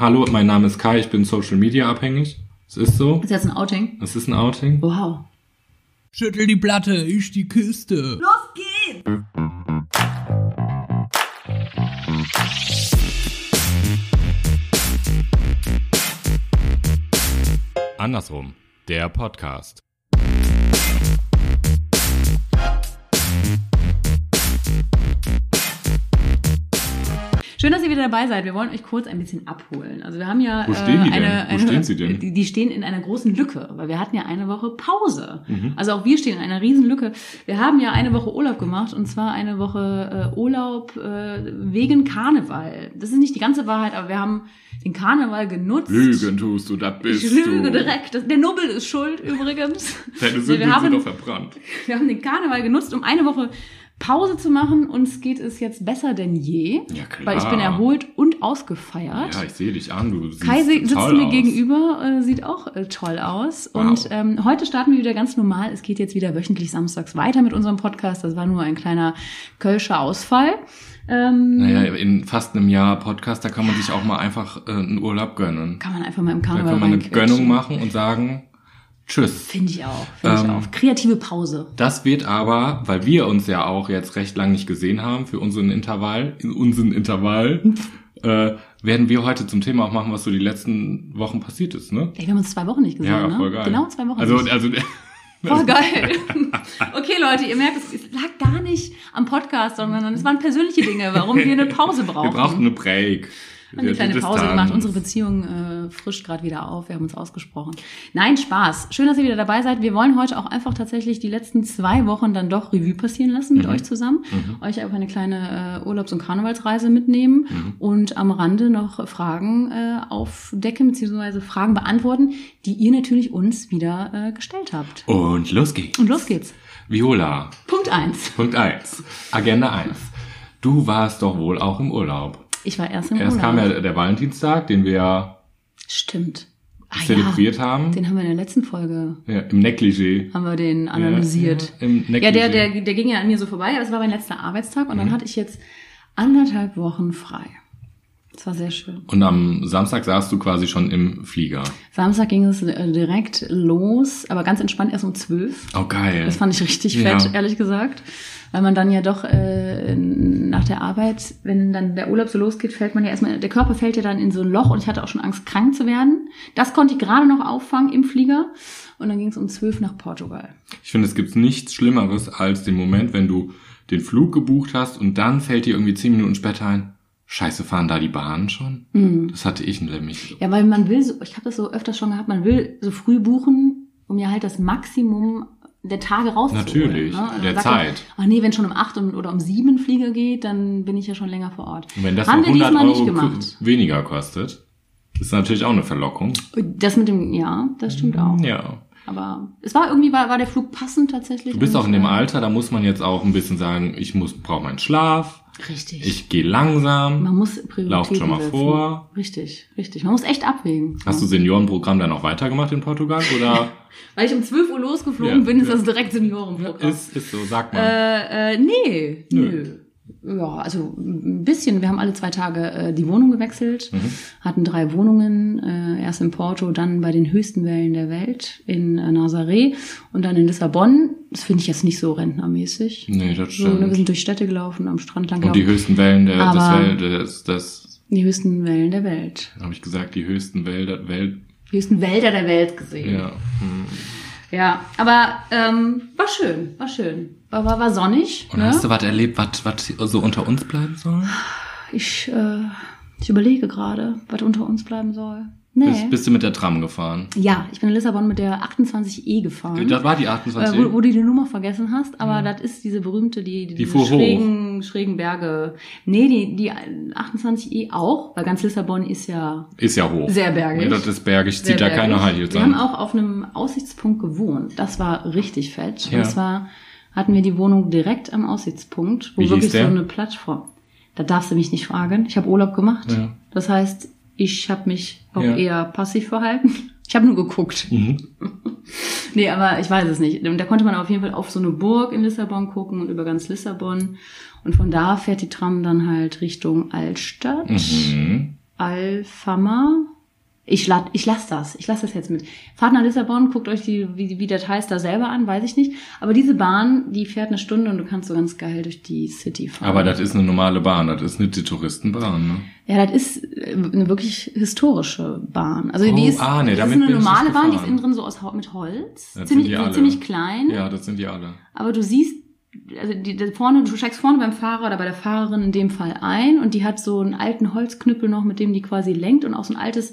Hallo, mein Name ist Kai, ich bin Social Media abhängig. Es ist so. Ist jetzt ein Outing? Es ist ein Outing. Wow. Schüttel die Platte, ich die Kiste. Los geht's! Andersrum, der Podcast. Schön, dass ihr wieder dabei seid. Wir wollen euch kurz ein bisschen abholen. Also wir haben ja Wo stehen die äh, eine, denn? Wo eine stehen sie denn? Die, die stehen in einer großen Lücke, weil wir hatten ja eine Woche Pause. Mhm. Also auch wir stehen in einer riesen Lücke. Wir haben ja eine Woche Urlaub gemacht und zwar eine Woche äh, Urlaub äh, wegen Karneval. Das ist nicht die ganze Wahrheit, aber wir haben den Karneval genutzt. Lügen tust du, das bist Ich lüge du. direkt. Das, der Nubbel ist schuld übrigens. Deine Sünden wir, haben, sind doch verbrannt. wir haben den Karneval genutzt, um eine Woche Pause zu machen. Uns geht es jetzt besser denn je. Ja, klar. Weil ich bin erholt und ausgefeiert. Ja, ich sehe dich an, du siehst Kai si- sitzt mir aus. gegenüber, äh, sieht auch äh, toll aus. Wow. Und ähm, heute starten wir wieder ganz normal. Es geht jetzt wieder wöchentlich samstags weiter mit unserem Podcast. Das war nur ein kleiner Kölscher Ausfall. Ähm, Naja, in fast einem Jahr Podcast, da kann man sich auch mal einfach äh, einen Urlaub gönnen. Kann man einfach mal im Da Karneval kann man eine. Gönnung machen und sagen, tschüss. Finde ich auch. Finde ich Ähm, auch. Kreative Pause. Das wird aber, weil wir uns ja auch jetzt recht lang nicht gesehen haben für unseren Intervall, in unseren Intervall, äh, werden wir heute zum Thema auch machen, was so die letzten Wochen passiert ist, ne? Ey, wir haben uns zwei Wochen nicht gesehen, Ja, ne? voll geil. Genau zwei Wochen Also, nicht. also Voll geil. Okay, Leute, ihr merkt, es, lag gar nicht am Podcast, sondern es waren persönliche Dinge, warum wir eine Pause wir brauchen. brauchten eine Break. Wir haben eine kleine Pause gemacht. Unsere Beziehung äh, frischt gerade wieder auf. Wir haben uns ausgesprochen. Nein, Spaß. Schön, dass ihr wieder dabei seid. Wir wollen heute auch einfach tatsächlich die letzten zwei Wochen dann doch Revue passieren lassen mit Mhm. euch zusammen. Euch auf eine kleine äh, Urlaubs- und Karnevalsreise mitnehmen Mhm. und am Rande noch Fragen äh, aufdecken bzw. Fragen beantworten, die ihr natürlich uns wieder äh, gestellt habt. Und los geht's. Und los geht's. Viola, Punkt eins. Punkt eins, Agenda eins. Du warst doch wohl auch im Urlaub. Ich war erst im Erst Urlaub. kam ja der Valentinstag, den wir ja Stimmt. Ah, zelebriert haben. Den haben wir in der letzten Folge Ja, Im Negligé. haben wir den analysiert. Ja, Im Negligé. Ja, der, der, der ging ja an mir so vorbei, aber es war mein letzter Arbeitstag und Mhm. dann hatte ich jetzt anderthalb Wochen frei. Das war sehr schön. Und am Samstag saßt du quasi schon im Flieger. Samstag ging es äh, direkt los, aber ganz entspannt erst um zwölf. Oh, geil. Das fand ich richtig Ja. fett, ehrlich gesagt. Weil man dann ja doch äh, nach der Arbeit, wenn dann der Urlaub so losgeht, fällt man ja erstmal, der Körper fällt ja dann in so ein Loch und ich hatte auch schon Angst, krank zu werden. Das konnte ich gerade noch auffangen im Flieger. Und dann ging es um zwölf nach Portugal. Ich finde, es gibt nichts Schlimmeres als den Moment, wenn du den Flug gebucht hast und dann fällt dir irgendwie zehn Minuten später ein, scheiße, fahren da die Bahnen schon? Das hatte ich nämlich. Ja, weil man will, so, ich habe das so öfters schon gehabt, man will so früh buchen, um ja halt das Maximum der Tage rauszuholen. Natürlich, ne? Und der Zeit. Ach nee, wenn schon um acht oder um sieben Flieger geht, dann bin ich ja schon länger vor Ort. Und wenn das Haben wir 100 diesmal nicht Euro gemacht. weniger kostet, ist natürlich auch eine Verlockung. Das mit dem, ja, das stimmt auch. Ja. Aber es war irgendwie, war, war der Flug passend tatsächlich. Du bist auch in dem äh, Alter, da muss man jetzt auch ein bisschen sagen, ich muss, brauche meinen Schlaf, Richtig. ich gehe langsam. man muss Lauft schon mal setzen. vor. Richtig, richtig. Man muss echt abwägen. Hast du Seniorenprogramm dann auch weitergemacht in Portugal oder Weil ich um 12 Uhr losgeflogen Ja, bin, ist das direkt Seniorenprogramm. ist, ist so, sag mal. Äh, äh, nee, Nö. nö. Ja, also ein bisschen. Wir haben alle zwei Tage äh, die Wohnung gewechselt, Mhm. hatten drei Wohnungen, äh, erst in Porto, dann bei den höchsten Wellen der Welt in äh, Nazaré und dann in Lissabon. Das finde ich jetzt nicht so rentnermäßig. nee, das So, ne, wir stimmt. sind durch Städte gelaufen, am Strand lang Und die höchsten Wellen der, Welt, des, des, Die höchsten Wellen der Welt. habe ich gesagt, die höchsten Wälder, Welt, Die höchsten Wälder der Welt gesehen. ja. Hm. Ja, aber ähm, war schön, war schön. War, war, war sonnig. Und ne? hast du was erlebt, was, was so unter uns bleiben soll? Ich, äh, ich überlege gerade, was unter uns bleiben soll. Nee. Bist, bist du mit der Tram gefahren? ja, ich bin in Lissabon mit der 28E gefahren. Das war die äh, 28. wo, wo du die Nummer vergessen hast, aber das ist diese berühmte, die, die, hoch. schrägen, schrägen Berge. Nee, die, die 28E auch, weil ganz Lissabon ist ja ist ja hoch. sehr bergig. Nee, das ist bergig, zieht da keine. High Heels Wir haben auch auf einem Aussichtspunkt gewohnt. Das war richtig fett. Ja. Und zwar hatten wir die Wohnung direkt am Aussichtspunkt, wo Wie wirklich so eine Plattform. Da darfst du mich nicht fragen. Ich habe Urlaub gemacht. Ja. Das heißt, ich habe mich auch Ja. eher passiv verhalten. Ich habe nur geguckt. Mhm. Nee, aber ich weiß es nicht. Und Da konnte man auf jeden Fall auf so eine Burg in Lissabon gucken und über ganz Lissabon. Und von da fährt die Tram dann halt Richtung Altstadt. Mhm. Alfama. Ich, la ich lasse das. Ich lasse das jetzt mit. Fahrt nach Lissabon, guckt euch die, wie, wie das heißt, da selber an, weiß ich nicht. Aber diese Bahn, die fährt eine Stunde und du kannst so ganz geil durch die City fahren. Aber das ist eine normale Bahn, das ist nicht die Touristenbahn, ne? Ja, das ist äh, eine wirklich historische Bahn. Also Oh, die ist, ah, nee, das ist eine normale Bahn, die ist innen drin so aus mit Holz. Das ziemlich, ziemlich klein. Ja, das sind die alle. Aber du siehst, also die, die vorne, du steigst vorne beim Fahrer oder bei der Fahrerin in dem Fall ein und die hat so einen alten Holzknüppel noch, mit dem die quasi lenkt und auch so ein altes,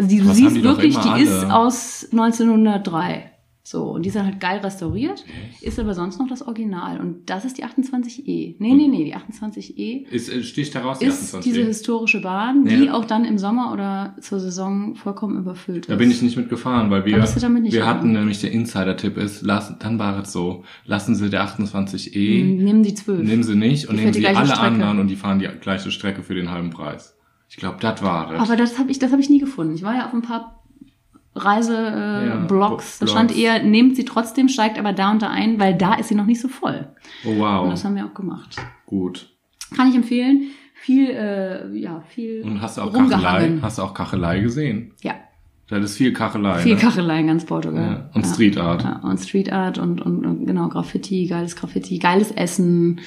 also die, du siehst die wirklich, die ist alle. aus 1903. So, und die ist dann halt geil restauriert, ist aber sonst noch das Original. Und das ist die 28E. Nee, nee, nee, die 28E Ist, äh, sticht heraus, die ist 28. diese historische Bahn, die Ja. auch dann im Sommer oder zur Saison vollkommen überfüllt ist. Da bin ich nicht mitgefahren, weil wir, wir gefahren. hatten nämlich der Insider-Tipp ist, lassen, dann war es so, lassen Sie der 28E, Nehmen die 12. nehmen Sie nicht und Die nehmen die Sie alle Strecke. anderen und die fahren die gleiche Strecke für den halben Preis. Ich glaube, das war das. Aber das habe ich, das habe ich nie gefunden. Ich war ja auf ein paar Reiseblogs. Äh, Blogs. Da stand eher, nehmt sie trotzdem, steigt aber da und da ein, weil da ist sie noch nicht so voll. oh Und wow, das haben wir auch gemacht. gut. Kann ich empfehlen. Viel, äh, ja, viel Und hast du auch Kachelei? Hast du auch Kachelei gesehen? Ja, Das ist viel Kachelei. viel ne? Kachelei in ganz Portugal. Ja. Und Street Art. Ja, und Street Art und, und, und genau, Graffiti, geiles Graffiti, geiles Essen.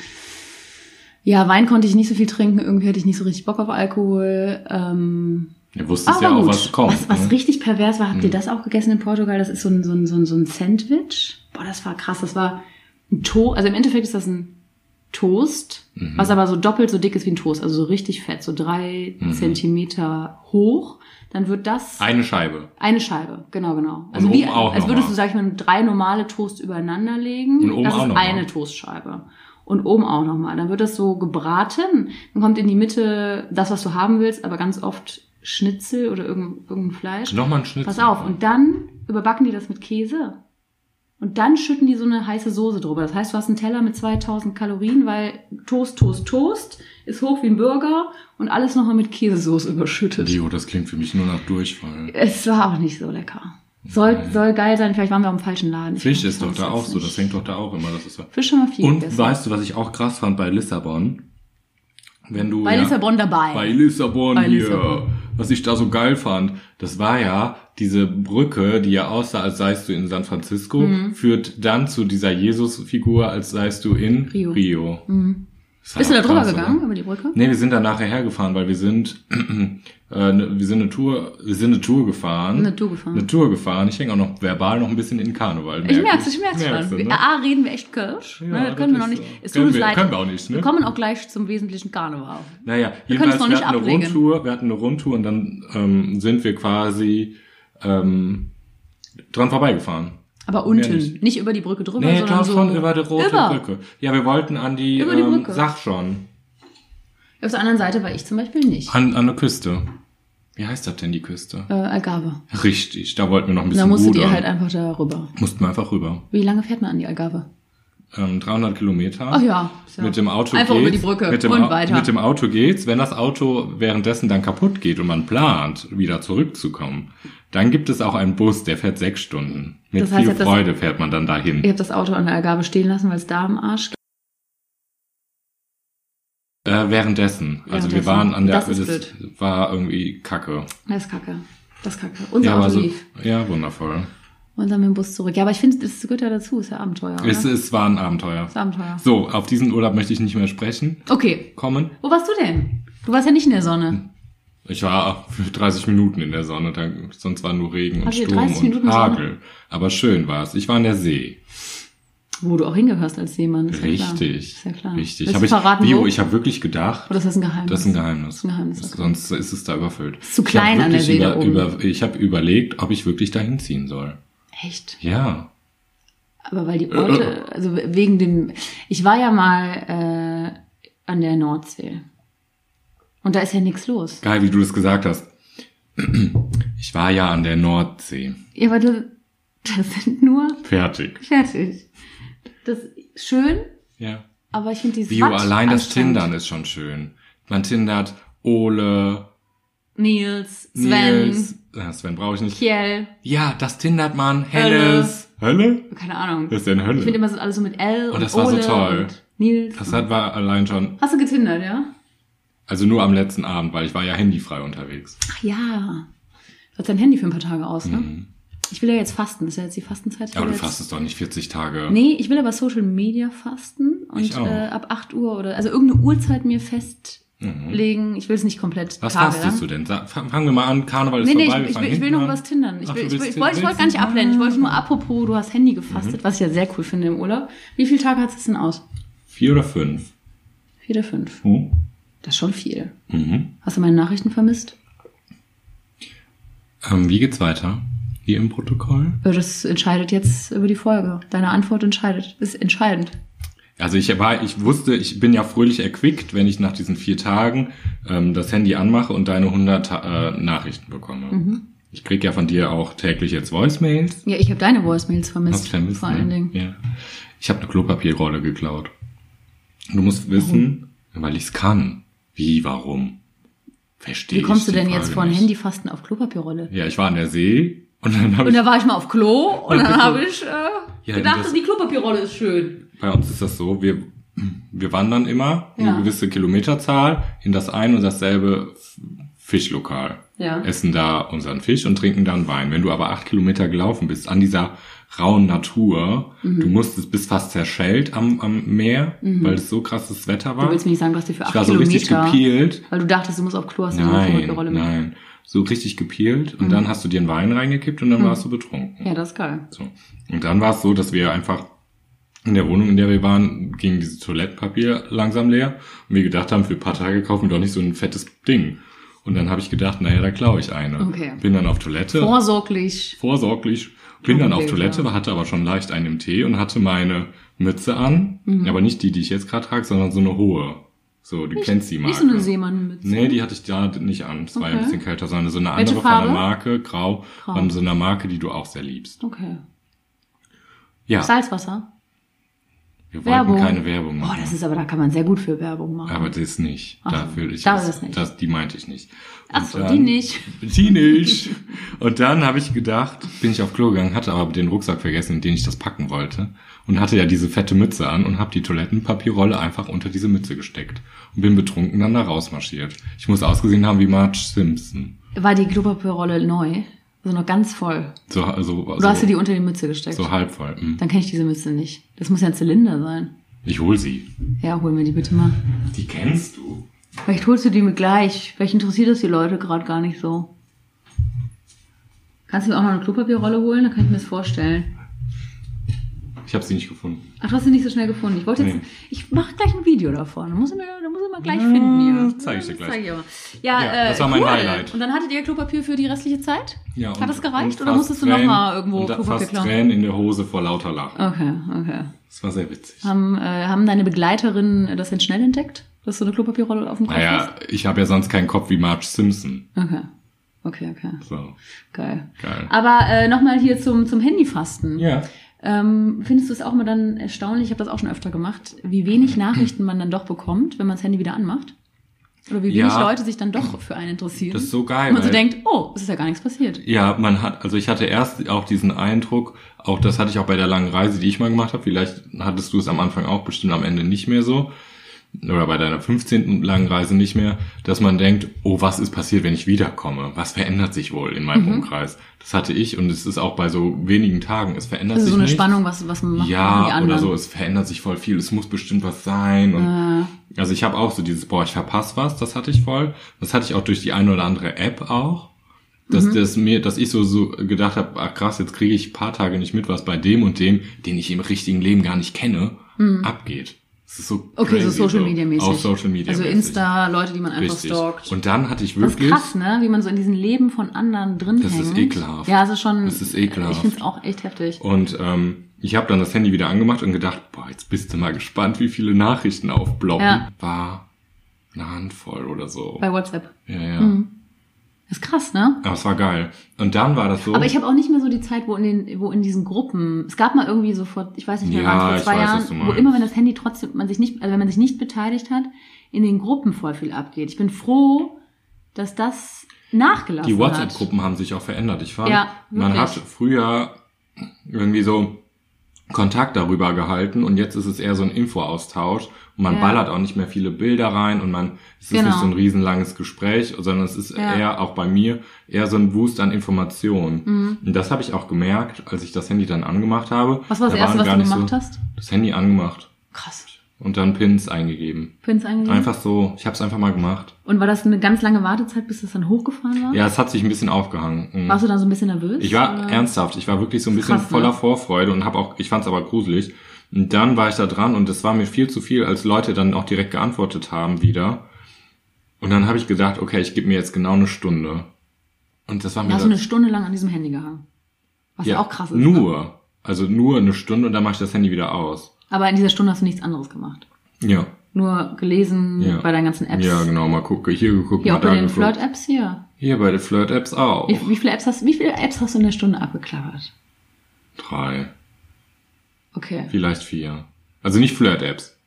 Ja, Wein konnte ich nicht so viel trinken, irgendwie hatte ich nicht so richtig Bock auf Alkohol. Ähm, Ihr wusstet Aber ja auch, was kommt. Was, was ne? richtig pervers war, habt ihr Mhm. das auch gegessen in Portugal? Das ist so ein, so ein, so ein, so ein Sandwich. Boah, das war krass. Das war ein Toast. Also im Endeffekt ist das ein Toast, Mhm. was aber so doppelt so dick ist wie ein Toast. Also so richtig fett, so drei Mhm. Zentimeter hoch. Dann wird das Eine Scheibe. eine Scheibe. Genau, genau. Also Und wie, oben auch als würdest mal. du, sag ich mal, drei normale Toast übereinander legen. Und oben das auch ist noch mal. eine Toastscheibe. Und oben auch nochmal. Dann wird das so gebraten. Dann kommt in die Mitte das, was du haben willst, aber ganz oft Schnitzel oder irgendein, irgendein Fleisch. Nochmal ein Schnitzel. Pass auf. Und dann überbacken die das mit Käse. Und dann schütten die so eine heiße Soße drüber. Das heißt, du hast einen Teller mit 2000 Kalorien, weil Toast, Toast, Toast ist hoch wie ein Burger und alles nochmal mit Käsesoße überschüttet. Leo, das klingt für mich nur nach Durchfall. Es war auch nicht so lecker. Soll, soll geil sein, vielleicht waren wir auch im falschen Laden. Ich Fisch ist doch da auch so, das hängt doch da auch immer. Das ist so. Fisch haben wir viel Und gegessen. weißt du, was ich auch krass fand bei Lissabon? Wenn du Bei ja, Lissabon dabei. Bei Lissabon Bei hier. Lissabon. Was ich da so geil fand, das war ja diese Brücke, die ja aussah, als seist du in San Francisco, Mhm. führt dann zu dieser Jesus-Figur, als seist du in Rio. Rio. Mhm. Bist du da drüber gegangen, Oder? über die Brücke? Nee, wir sind da nachher hergefahren, weil wir sind, äh, ne, wir sind eine Tour, wir sind eine Tour gefahren. Eine Tour gefahren. Eine Tour gefahren. Ich hänge auch noch verbal noch ein bisschen in Karneval. Ich merk merk's, ich merk's Merkst schon. ne? A, reden wir echt Kölsch. Ja, ne, das das können wir noch nicht. Es tut Können uns wir- leid. können wir auch nicht, ne? Wir kommen auch gleich zum wesentlichen Karneval. Naja, Wir können es noch wir nicht hatten eine. Rundtour, wir hatten eine Rundtour und dann ähm, sind wir quasi ähm, dran vorbeigefahren. Aber unten. nicht. Nicht. über die Brücke drüber, Nee, sondern doch so. schon über die rote über. Brücke. Ja, wir wollten an die, Über die ähm, Brücke. sag schon, Auf der anderen Seite war ich zum Beispiel nicht. an, an der Küste. Wie heißt das denn, die Küste? Äh, Algarve. Richtig, da wollten wir noch ein bisschen Da musstet rudern. ihr halt einfach da rüber. Mussten wir einfach rüber. Wie lange fährt man an die Algarve? Ähm, 300 Kilometer. Ach ja. ja. Mit dem Auto Einfach geht's. über die Brücke mit dem, und weiter. Mit dem Auto geht's. Wenn das Auto währenddessen dann kaputt geht und man plant, wieder zurückzukommen, dann gibt es auch einen Bus, der fährt sechs Stunden. Mit Das heißt, viel jetzt das- Freude fährt man dann dahin. Ich habe das Auto an der Algarve stehen lassen, weil es da am Arsch Äh, währenddessen. Also wir Währenddessen. waren an der, Das ist das war irgendwie kacke. Das ist kacke. Das ist kacke. Unser Ja, Auto so, lief. ja, wundervoll. Und dann mit dem Bus zurück. Ja, aber ich finde, das gehört ja dazu. Ist ja Abenteuer, oder? Es, es war ein Abenteuer. ist Abenteuer. So, auf diesen Urlaub möchte ich nicht mehr sprechen. Okay. Kommen. Wo warst du denn? Du warst ja nicht in der Sonne. Ich war für 30 Minuten in der Sonne, dann, sonst war nur Regen und Habt ihr Sturm 30 und? Hagel. Aber schön war's. Ich war an der See. Wo du auch hingehörst als Seemann. Ist Ja klar. Richtig. Ist ja klar. Richtig. Hab ich, verraten, Bio, wo? ich habe wirklich gedacht, Oder ist das ein Geheimnis? das ist ein Geheimnis. Das ist ein Geheimnis, okay. Sonst ist es da überfüllt. Ist zu klein an der See da oben. Über, ich habe überlegt, ob ich wirklich dahin ziehen soll. Echt? Ja. Aber weil die Orte, also wegen dem, ich war ja mal äh, an der Nordsee. Und da ist ja nichts los. Geil, wie du das gesagt hast. Ich war ja an der Nordsee. Ja, aber das, das sind nur Fertig. fertig. Das ist schön, Ja. aber ich finde dieses Bio, Watt allein das. Tindern ist schon schön. Man tindert Ole, Nils, Sven, Nils. Ja, Sven brauche ich nicht. Kiel, Ja, das tindert man. Helles. Hölle? keine Ahnung. Was ist denn Ich finde Hölle? immer so alles so mit L und, Und das war so Ole toll. und Nils. Das hat war allein schon. Hast du getindert, ja? Also nur am letzten Abend, weil ich war ja handyfrei unterwegs. Ach ja. Du hast dein Handy für ein paar Tage aus, ne? Ich will ja jetzt fasten. Das ist ja jetzt die Fastenzeit. Ich Mhm. Aber du fastest doch nicht 40 Tage. Nee, ich will aber Social Media fasten und äh, ab 8 Uhr oder also irgendeine Uhrzeit mir festlegen. Ich will es nicht komplett Mhm. Was tagelang. fastest du denn? Sag- Fangen wir mal an, Karneval ist Nee, nee, vorbei. ich, ich, will, ich will noch was tindern. Ich, Ach, will, ich, will, ich, wollte, ich wollte gar nicht abblenden. Ich wollte nur apropos, du hast Handy gefastet, Mhm. was ich ja sehr cool finde im Urlaub. Wie viele Tage hat es denn aus? Vier oder fünf? Vier oder fünf? Oh. Das ist schon viel. Mhm. Hast du meine Nachrichten vermisst? Ähm, wie geht's weiter? Hier im Protokoll? Das entscheidet jetzt über die Folge. Deine Antwort entscheidet, ist entscheidend. Also ich war, ich wusste, ich bin ja fröhlich erquickt, wenn ich nach diesen vier Tagen ähm, das Handy anmache und deine 100 Ta- äh, Nachrichten bekomme. Mhm. Ich krieg ja von dir auch täglich jetzt Voicemails. Ja, ich habe deine Voicemails vermisst. Hast vermisst, vor allen ne? Dingen. Ja. Ich habe eine Klopapierrolle geklaut. Du musst wissen, weil ich's kann. Wie, warum? Verstehe Wie kommst du ich denn jetzt Frage von nicht. Handyfasten auf Klopapierrolle? Ja, ich war an der See und dann Und ich da war ich mal auf Klo und dann habe ich äh, Ja, gedacht, das- die Klopapierrolle ist schön. Bei uns ist das so, wir, wir wandern immer Ja. eine gewisse Kilometerzahl in das ein und dasselbe Fischlokal. Ja. Essen da unseren Fisch und trinken dann Wein. Wenn du aber acht Kilometer gelaufen bist an dieser rauen Natur, Mhm. du musstest bis fast zerschellt am, am Meer, weil es so krasses Wetter war. Du willst mir nicht sagen, du hast dir für ich acht war so richtig Kilometer, gepielt. weil du dachtest, du musst auf Klo, hast du eine Nein, Klopapierrolle mit. nein. So richtig gepielt Mhm. und dann hast du dir einen Wein reingekippt und dann warst du betrunken. Ja, das ist geil. So. Und dann war es so, dass wir einfach in der Wohnung, in der wir waren, ging dieses Toilettenpapier langsam leer und wir gedacht haben, für ein paar Tage kaufen wir doch nicht so ein fettes Ding. Und dann habe ich gedacht, naja, da klaue ich eine. Okay. Bin dann auf Toilette, Vorsorglich. vorsorglich, bin dann auf Toilette, hatte aber schon leicht einen im Tee und hatte meine Mütze an, Mhm. aber nicht die, die ich jetzt gerade trage, sondern so eine hohe. So, du kennst die Marke. Nicht so eine Seemannmütze. Nee, die hatte ich da nicht an. Es war ja ein bisschen kälter, sondern so eine andere von der Marke, grau, Grau. von so einer Marke, die du auch sehr liebst. Okay. Ja, Salzwasser. Wir Werbung. wollten keine Werbung Boah, machen. das ist aber, da kann man sehr gut für Werbung machen. aber das nicht. Ach, Dafür ich da ist nicht. Das, die meinte ich nicht. Ach so, die nicht. Die nicht. Und dann habe ich gedacht, bin ich auf Klo gegangen, hatte aber den Rucksack vergessen, in den ich das packen wollte. Und hatte ja diese fette Mütze an und habe die Toilettenpapierrolle einfach unter diese Mütze gesteckt. Und bin betrunken dann da rausmarschiert. Ich muss ausgesehen haben wie Marge Simpson. War die Klopapierrolle neu? Also noch ganz voll. So, also, Du so, hast dir die unter die Mütze gesteckt. so halb voll. Hm. Dann kenne ich diese Mütze nicht. Das muss ja ein Zylinder sein. Ich hol sie. Ja, hol mir die bitte mal. Die kennst du. Vielleicht holst du die mir gleich. Vielleicht interessiert das die Leute gerade gar nicht so. Kannst du mir auch noch eine Klopapierrolle holen? Dann kann ich mir das vorstellen. Ich habe sie nicht gefunden. Ach, du hast sie nicht so schnell gefunden. Ich wollte jetzt, Nee. ich mache gleich ein Video davon. Da muss ich mir, da muss ich mal gleich Ja, finden hier. zeig ich dir Das gleich. zeig ich aber. Ja, Ja, äh, das war mein cool. Highlight. Und dann hattet ihr Klopapier für die restliche Zeit? Ja, und- Hat das gereicht oder musstest du noch Tränen- mal irgendwo und Klopapier fast klauen? Tränen in der Hose vor lauter Lachen. Okay, okay. Das war sehr witzig. Haben, äh, haben deine Begleiterinnen das denn schnell entdeckt, dass du eine Klopapierrolle auf dem Kopf Naja, ich habe ja sonst keinen Kopf wie Marge Simpson. hast? Okay. Okay, okay. So, Geil. geil. Aber äh, nochmal hier zum, zum Handyfasten. Ja. Ähm, findest du es auch mal dann erstaunlich, ich habe das auch schon öfter gemacht, wie wenig Nachrichten man dann doch bekommt, wenn man das Handy wieder anmacht? Oder wie wenig Ja. Leute sich dann doch für einen interessieren? Das ist so geil, Und man so denkt, oh, es ist ja gar nichts passiert. Ja, man hat, also ich hatte erst auch diesen Eindruck, auch das hatte ich auch bei der langen Reise, die ich mal gemacht habe. Vielleicht hattest du es am Anfang auch, bestimmt am Ende nicht mehr so. Oder bei deiner 15. langen Reise nicht mehr, dass man denkt, oh, was ist passiert, wenn ich wiederkomme? Was verändert sich wohl in Mhm. meinem Umkreis? Das hatte ich und es ist auch bei so wenigen Tagen, es verändert Also sich so eine nichts. Spannung, was, was man macht. Ja, oder so, es verändert sich voll viel, es muss bestimmt was sein. Und Äh, also ich habe auch so dieses, boah, ich verpasse was, das hatte ich voll. Das hatte ich auch durch die eine oder andere App auch. Dass, Mhm. das mir, dass ich so, so gedacht habe, ach krass, jetzt kriege ich ein paar Tage nicht mit, was bei dem und dem, den ich im richtigen Leben gar nicht kenne, abgeht. So okay, so Social Media mäßig. Auch Social Media Also. Insta, Leute, die man einfach Richtig. stalkt. Und dann hatte ich Das ist wirklich, krass, ne? Wie man so in diesem Leben von anderen drin Das hängt. ist ekelhaft. Ja, es ist schon. Das ist ekelhaft. Ich finde es auch echt heftig. und ähm, ich habe dann das Handy wieder angemacht und gedacht, boah, jetzt bist du mal gespannt, wie viele Nachrichten aufbloppen. Ja. War eine Handvoll oder so. Bei WhatsApp. Ja, ja. Mhm. Das ist krass, ne? Aber es war geil. Und dann war das so. Aber ich habe auch nicht mehr so die Zeit, wo in den, wo in diesen Gruppen, es gab mal irgendwie so vor, ich weiß nicht mehr Ja, vor zwei weiß, Jahren, wo immer wenn das Handy trotzdem, man sich nicht, also wenn man sich nicht beteiligt hat, in den Gruppen voll viel abgeht. Ich bin froh, dass das nachgelassen die hat. WhatsApp-Gruppen haben sich auch verändert. Ich fand, Ja, man hat früher irgendwie so Kontakt darüber gehalten und jetzt ist es eher so ein Infoaustausch und man Ja. ballert auch nicht mehr viele Bilder rein und man es ist Genau. nicht so ein riesenlanges Gespräch, sondern es ist Ja. eher auch bei mir eher so ein Wust an Informationen. Mhm. Und das habe ich auch gemerkt, als ich das Handy dann angemacht habe. Was war das Da Erste, was du gemacht so, hast? Das Handy angemacht Krass. und dann Pins eingegeben. Pins eingegeben? Einfach so, ich habe es einfach mal gemacht. Und war das eine ganz lange Wartezeit, bis das dann hochgefahren war? Ja, es hat sich ein bisschen aufgehangen. Mhm. Warst du dann so ein bisschen nervös? Ich war oder? ernsthaft, ich war wirklich so ein bisschen Krass, ne? voller Vorfreude und habe auch, ich fand es aber gruselig. Und dann war ich da dran und es war mir viel zu viel, als Leute dann auch direkt geantwortet haben wieder. Und dann habe ich gedacht, okay, ich gebe mir jetzt genau eine Stunde. Und das war mir hast du eine das, Stunde lang an diesem Handy gehangen. Was ja, auch krass ist. Ne? Nur, also nur eine Stunde und dann mache ich das Handy wieder aus. Aber in dieser Stunde hast du nichts anderes gemacht. Ja, Nur gelesen Ja. bei deinen ganzen Apps. ja, genau. Mal gucke hier geguckt, Hier mal auch bei den. Flirt-Apps hier. Hier bei den Flirt-Apps auch. Wie, wie viele Apps hast wie viele Apps hast du in der Stunde abgeklappert? Drei, Okay. vielleicht vier. Also nicht Flirt-Apps.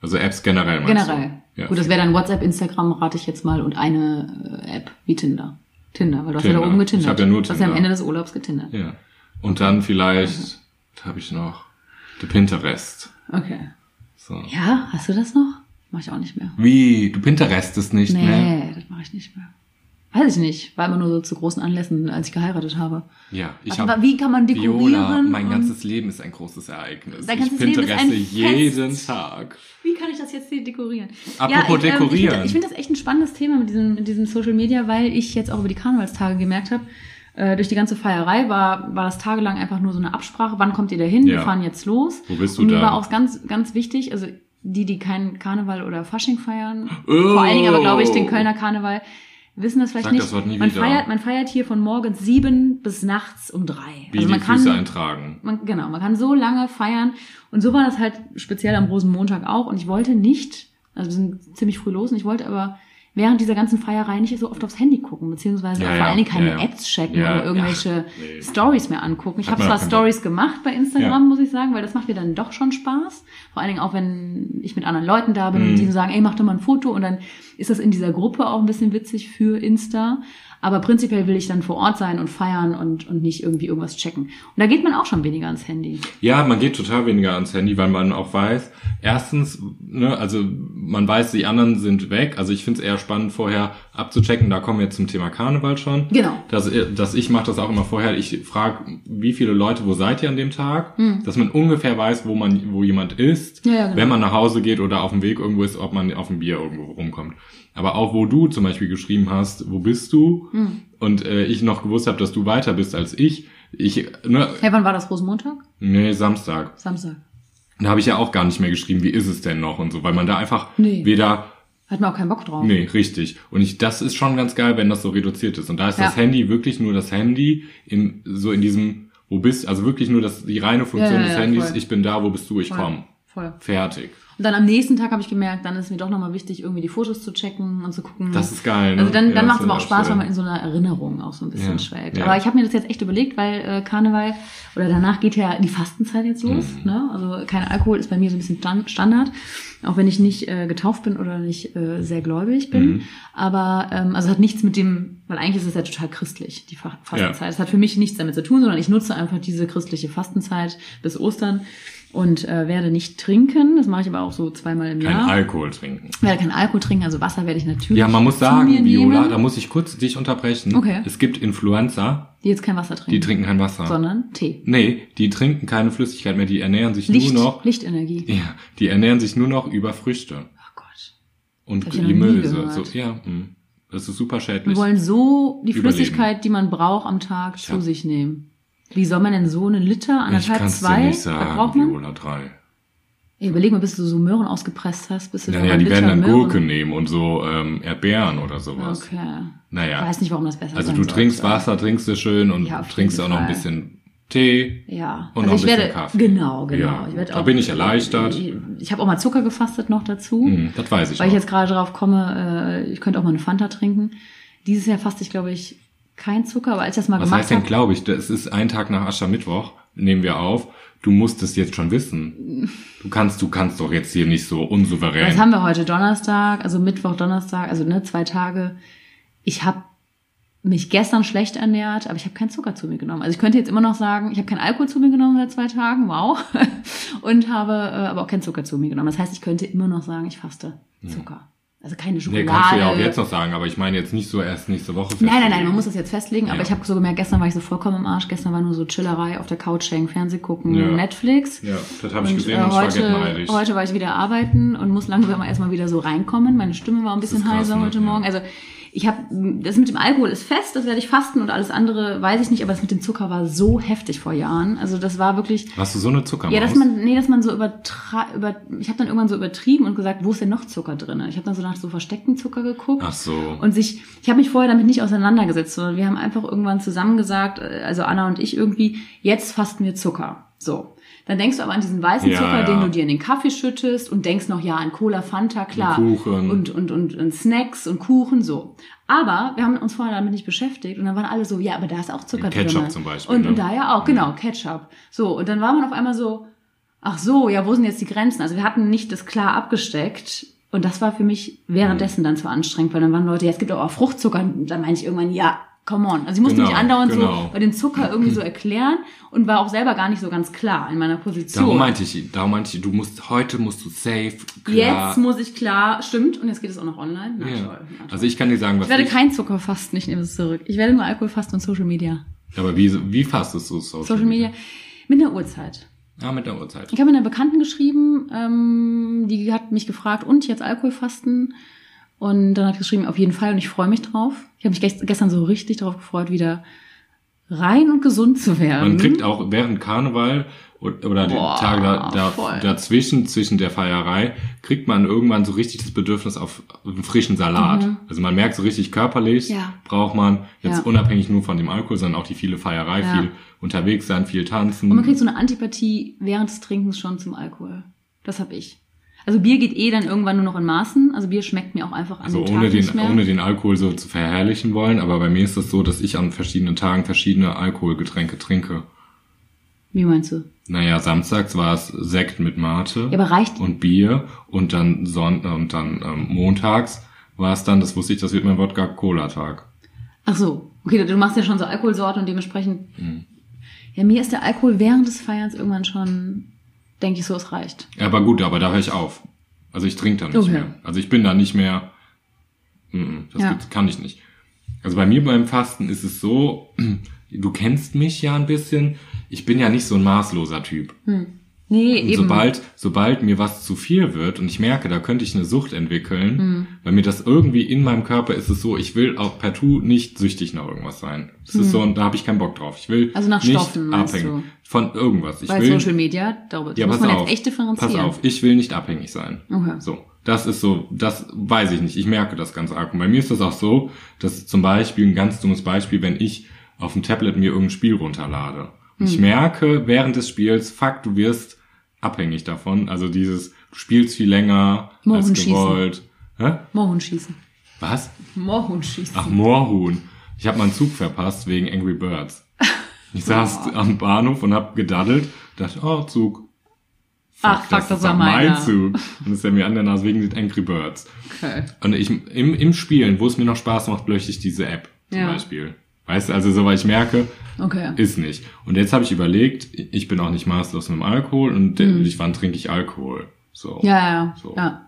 Also Apps generell meinst Generell. du? Ja. Gut, das wäre dann WhatsApp, Instagram, rate ich jetzt mal, und eine äh, App wie Tinder. Tinder, weil du hast ja Tinder. da oben getindert. Ich hab ja nur Du hast ja am Tinder. Ende des Urlaubs getindert. Ja. Und dann vielleicht, was habe ich noch? Der Pinterest. Okay. So. Ja, hast du das noch? Mach ich auch nicht mehr. Wie? Du Pinterestest nicht nee, mehr? das mache ich nicht mehr. Weiß ich nicht. War immer nur so zu großen Anlässen, als ich geheiratet habe. Ja, ich Aber habe. wie kann man dekorieren? Viola, mein ganzes Leben ist ein großes Ereignis. Dein ich ganzes ist ein Pintereste Fest. jeden Tag. Wie kann ich das jetzt hier dekorieren? Apropos ich, ähm, dekorieren. Ich finde ich find das echt ein spannendes Thema mit diesem, mit diesem Social Media, weil ich jetzt auch über die Karnevalstage gemerkt habe, äh, durch die ganze Feierei war, war das tagelang einfach nur so eine Absprache, wann kommt ihr da hin? Wir Ja. fahren jetzt los. Wo bist du Und mir da? war auch ganz, ganz wichtig, also die, die keinen Karneval oder Fasching feiern, Oh. vor allen Dingen aber, glaube ich, den Kölner Karneval, wissen das vielleicht Sag nicht. das Wort nie man, wieder. feiert, man feiert hier von morgens sieben bis nachts um drei. Wie also man die kann, Füße eintragen. man, genau, man kann so lange feiern. Und so war das halt speziell am Rosenmontag auch. Und ich wollte nicht, also wir sind ziemlich früh los, und ich wollte aber während dieser ganzen Feierei nicht so oft aufs Handy gucken, beziehungsweise Ja, vor allen Dingen keine. Apps checken oder irgendwelche nee. Stories mehr angucken. Ich habe zwar Stories gemacht bei Instagram, muss ich sagen, weil das macht mir dann doch schon Spaß. Vor allen Dingen auch, wenn ich mit anderen Leuten da bin Mhm. und die so sagen, ey, mach doch mal ein Foto und dann ist das in dieser Gruppe auch ein bisschen witzig für Insta. Aber prinzipiell will ich dann vor Ort sein und feiern und, und nicht irgendwie irgendwas checken. Und da geht man auch schon weniger ans Handy. Ja, man geht total weniger ans Handy, weil man auch weiß, erstens, ne, also man weiß, die anderen sind weg. Also ich finde es eher spannend, vorher abzuchecken. Da kommen wir jetzt zum Thema Karneval schon. Genau. Dass, dass ich mache das auch immer vorher. Ich frage, wie viele Leute, wo seid ihr an dem Tag? Hm. Dass man ungefähr weiß, wo man, wo jemand ist, Ja, ja, genau. wenn man nach Hause geht oder auf dem Weg irgendwo ist, ob man auf dem Bier irgendwo rumkommt. Aber auch wo du zum Beispiel geschrieben hast, wo bist du? Hm. Und äh, ich noch gewusst habe, dass du weiter bist als ich. Ich, ne, Hey, wann war das Rosenmontag? nee, Samstag. Samstag. Da habe ich ja auch gar nicht mehr geschrieben, wie ist es denn noch und so, weil man da einfach Nee. weder Hat man auch keinen Bock drauf. Nee, richtig. Und ich, das ist schon ganz geil, wenn das so reduziert ist. Und da ist das Ja. Handy wirklich nur das Handy in, so in diesem, wo bist, also wirklich nur das, die reine Funktion Ja, ja, des Handys, voll. ich bin da, wo bist du, ich Voll. komm. Voll. Fertig. Und dann am nächsten Tag habe ich gemerkt, dann ist mir doch nochmal wichtig, irgendwie die Fotos zu checken und zu gucken. Das ist geil, ne? Also dann, Ja, dann macht es aber auch Spaß, wenn man in so einer Erinnerung auch so ein bisschen Ja, schwelgt. ja. Aber ich habe mir das jetzt echt überlegt, weil äh, Karneval oder danach geht ja die Fastenzeit jetzt los. Mhm. Ne? Also kein Alkohol ist bei mir so ein bisschen Stan- Standard, auch wenn ich nicht äh, getauft bin oder nicht äh, sehr gläubig bin. Mhm. Aber ähm, also hat nichts mit dem, weil eigentlich ist es ja total christlich, die Fa- Fastenzeit. Es hat für mich nichts damit zu tun, sondern ich nutze einfach diese christliche Fastenzeit bis Ostern und äh, werde nicht trinken. Das mache ich aber auch so zweimal im Kein Jahr. Alkohol trinken. Ich werde kein Alkohol trinken, also Wasser werde ich natürlich. Ja, man muss sagen, Viola, nehmen, da muss ich kurz dich unterbrechen. Okay. Es gibt Influencer, die jetzt kein Wasser trinken, die trinken kein Wasser. sondern Tee. Nee, die trinken keine Flüssigkeit mehr, die ernähren sich Licht, nur noch, Lichtenergie. ja, die ernähren sich nur noch über Früchte Oh Gott. und gehört. So, ja, mh. das ist super Wir schädlich. wollen so die Überleben. Flüssigkeit, die man braucht am Tag, Tja. zu sich nehmen. Wie soll man denn so einen Liter, Ich anderthalb, es dir zwei? nicht sagen, braucht man? Viola 3. Ey, überleg mal, bis du so Möhren ausgepresst hast, bis du Ja, so ja, die Liter werden dann Möhren- Gurken nehmen und so ähm, Erdbeeren oder sowas. Okay. Ich Naja, weiß nicht, warum das besser also sein du trinkst sollte. Wasser, trinkst du schön und Ja, trinkst auch noch ein bisschen Tee. Ja, Und also noch ein ich bisschen werde, Kaffee. genau, genau. Ja, ich werde da bin ich erleichtert. Ich, ich habe auch mal Zucker gefastet noch dazu. Hm, das weiß ich Weil ich auch. jetzt gerade drauf komme, äh, ich könnte auch mal eine Fanta trinken. Dieses Jahr faste ich, glaube ich, kein Zucker, aber als ich das mal Was gemacht heißt denn, habe, glaube ich, das ist ein Tag nach Aschermittwoch, nehmen wir auf. Du musst es jetzt schon wissen. Du kannst, du kannst doch jetzt hier nicht so unsouverän. was haben wir heute? Donnerstag, also Mittwoch, Donnerstag, also ne, zwei Tage. Ich habe mich gestern schlecht ernährt, aber ich habe keinen Zucker zu mir genommen. Also ich könnte jetzt immer noch sagen, ich habe keinen Alkohol zu mir genommen seit zwei Tagen, wow, und habe äh, aber auch keinen Zucker zu mir genommen. Das heißt, ich könnte immer noch sagen, ich faste Zucker. Also keine Nee, Schokolade. kannst du ja auch jetzt noch sagen, aber ich meine jetzt nicht so erst nächste Woche. Nein, nein, nein, festlegen. man muss das jetzt festlegen. Aber Ja. ich habe so gemerkt, gestern war ich so vollkommen im Arsch. Gestern war nur so Chillerei auf der Couch hängen, Fernseh gucken, Ja. Netflix. Ja, das habe ich gesehen äh, und ich war heute, heute war ich wieder arbeiten und muss langsam erstmal wieder so reinkommen. Meine Stimme war ein bisschen heiser ne? heute Ja. Morgen. Also ich habe das mit dem Alkohol ist fest, das werde ich fasten und alles andere weiß ich nicht, aber das mit dem Zucker war so heftig vor Jahren. Also das war wirklich Hast du so eine Zuckermaus? ja, dass man nee, dass man so übertra über ich habe dann irgendwann so übertrieben und gesagt, wo ist denn noch Zucker drin? Ich habe dann so nach so versteckten Zucker geguckt. Ach so. Und sich, ich habe mich vorher damit nicht auseinandergesetzt, sondern wir haben einfach irgendwann zusammen gesagt, äh, also Anna und ich irgendwie, jetzt fasten wir Zucker. So. Dann denkst du aber an diesen weißen Ja, Zucker, ja. den du dir in den Kaffee schüttest und denkst noch, ja, an Cola, Fanta, klar. Und Kuchen. Und, und, und, und Snacks und Kuchen, so. Aber wir haben uns vorher damit nicht beschäftigt und dann waren alle so, ja, aber da ist auch Zucker drin. Ketchup zum Beispiel, Und, ne? und da ja auch, genau, Ketchup. So, und dann war man auf einmal so, ach so, ja, wo sind jetzt die Grenzen? Also wir hatten nicht das klar abgesteckt. Und das war für mich währenddessen dann zu anstrengend, weil dann waren Leute, ja, es gibt auch Fruchtzucker. Und dann meinte ich irgendwann, ja, come on. Also ich musste Genau, mich andauernd genau. so bei dem Zucker irgendwie so erklären und war auch selber gar nicht so ganz klar in meiner Position. Darum meinte ich, darum meinte ich, du musst, heute musst du safe, klar. Jetzt muss ich klar, stimmt, und jetzt geht es auch noch online. Na, ja. toll, na, toll. Also ich kann dir sagen, was Ich werde ich, kein Zucker fasten, ich nehme es zurück. Ich werde nur Alkohol fasten und Social Media. aber wie, wie fastest du Social, Social Media mit einer Uhrzeit. Ah, mit der Uhrzeit. Ich habe mit einer Bekannten geschrieben, ähm, die hat mich gefragt, und jetzt Alkoholfasten? Und dann hat sie geschrieben, auf jeden Fall, und ich freue mich drauf. Ich habe mich gest gestern so richtig darauf gefreut, wieder rein und gesund zu werden. Man kriegt auch während Karneval oder die Boah, Tage da, da, dazwischen, zwischen der Feierei, kriegt man irgendwann so richtig das Bedürfnis auf einen frischen Salat. Also man merkt so richtig körperlich, Mhm. Ja. braucht man jetzt Ja. unabhängig nur von dem Alkohol, sondern auch die viele Feierei, Ja. viel unterwegs sein, viel tanzen. und man kriegt so eine Antipathie während des Trinkens schon zum Alkohol. Das habe ich. Also Bier geht eh dann irgendwann nur noch in Maßen. Also Bier schmeckt mir auch einfach an also dem ohne Tag nicht den, ohne den Alkohol so zu verherrlichen wollen, aber bei mir ist das so, dass ich an verschiedenen Tagen verschiedene Alkoholgetränke trinke. Wie meinst du? Naja, samstags war es Sekt mit Mate. Ja, aber reicht und Bier und dann Son und dann ähm, montags war es dann, das wusste ich, das wird mein Wodka Cola Tag. Ach so, okay, du machst ja schon so Alkoholsorten und dementsprechend. Mhm. Ja, mir ist der Alkohol während des Feierns irgendwann schon, denke ich so, es reicht. Aber gut, aber da höre ich auf. Also ich trinke da nicht Okay. mehr. Also ich bin da nicht mehr. Mm, Das Ja. kann ich nicht. Also bei mir beim Fasten ist es so, du kennst mich ja ein bisschen. Ich bin ja nicht so ein maßloser Typ. Nee, Und eben. sobald, sobald mir was zu viel wird und ich merke, da könnte ich eine Sucht entwickeln, Hm. weil mir das irgendwie in meinem Körper ist es so, ich will auch partout nicht süchtig nach irgendwas sein. Das ist so, und da habe ich keinen Bock drauf. Ich will Hm. Also nach nicht Stoffen, abhängen von irgendwas. Ich bei will, Social Media, darüber ja, muss man auf, jetzt echt differenzieren. pass auf, ich will nicht abhängig sein. Okay. So, das ist so, das weiß ich nicht. Ich merke das ganz arg. Und bei mir ist das auch so, dass zum Beispiel ein ganz dummes Beispiel, wenn ich auf dem Tablet mir irgendein Spiel runterlade. Und Hm. ich merke während des Spiels, fuck, du wirst abhängig davon. Also dieses, du spielst viel länger als Mohrenschießen. gewollt. Hä? Moorhuhn schießen. Was? Moorhuhn schießen. Ach, Moorhuhn. Ich habe meinen Zug verpasst wegen Angry Birds. Ich saß am Bahnhof und hab gedaddelt, dachte, oh, Zug. Ach, fuck, das ist war mein meiner. Zug. Und ist er mir an der Nase wegen den Angry Birds. Okay. Und ich, im, im Spielen, wo es mir noch Spaß macht, lösche ich diese App zum Ja. Beispiel. Weißt du, also so, weil ich merke, Okay. ist nicht. Und jetzt habe ich überlegt, ich bin auch nicht maßlos mit dem Alkohol und mhm. ich, wann trinke ich Alkohol? So. Ja, ja, So. ja.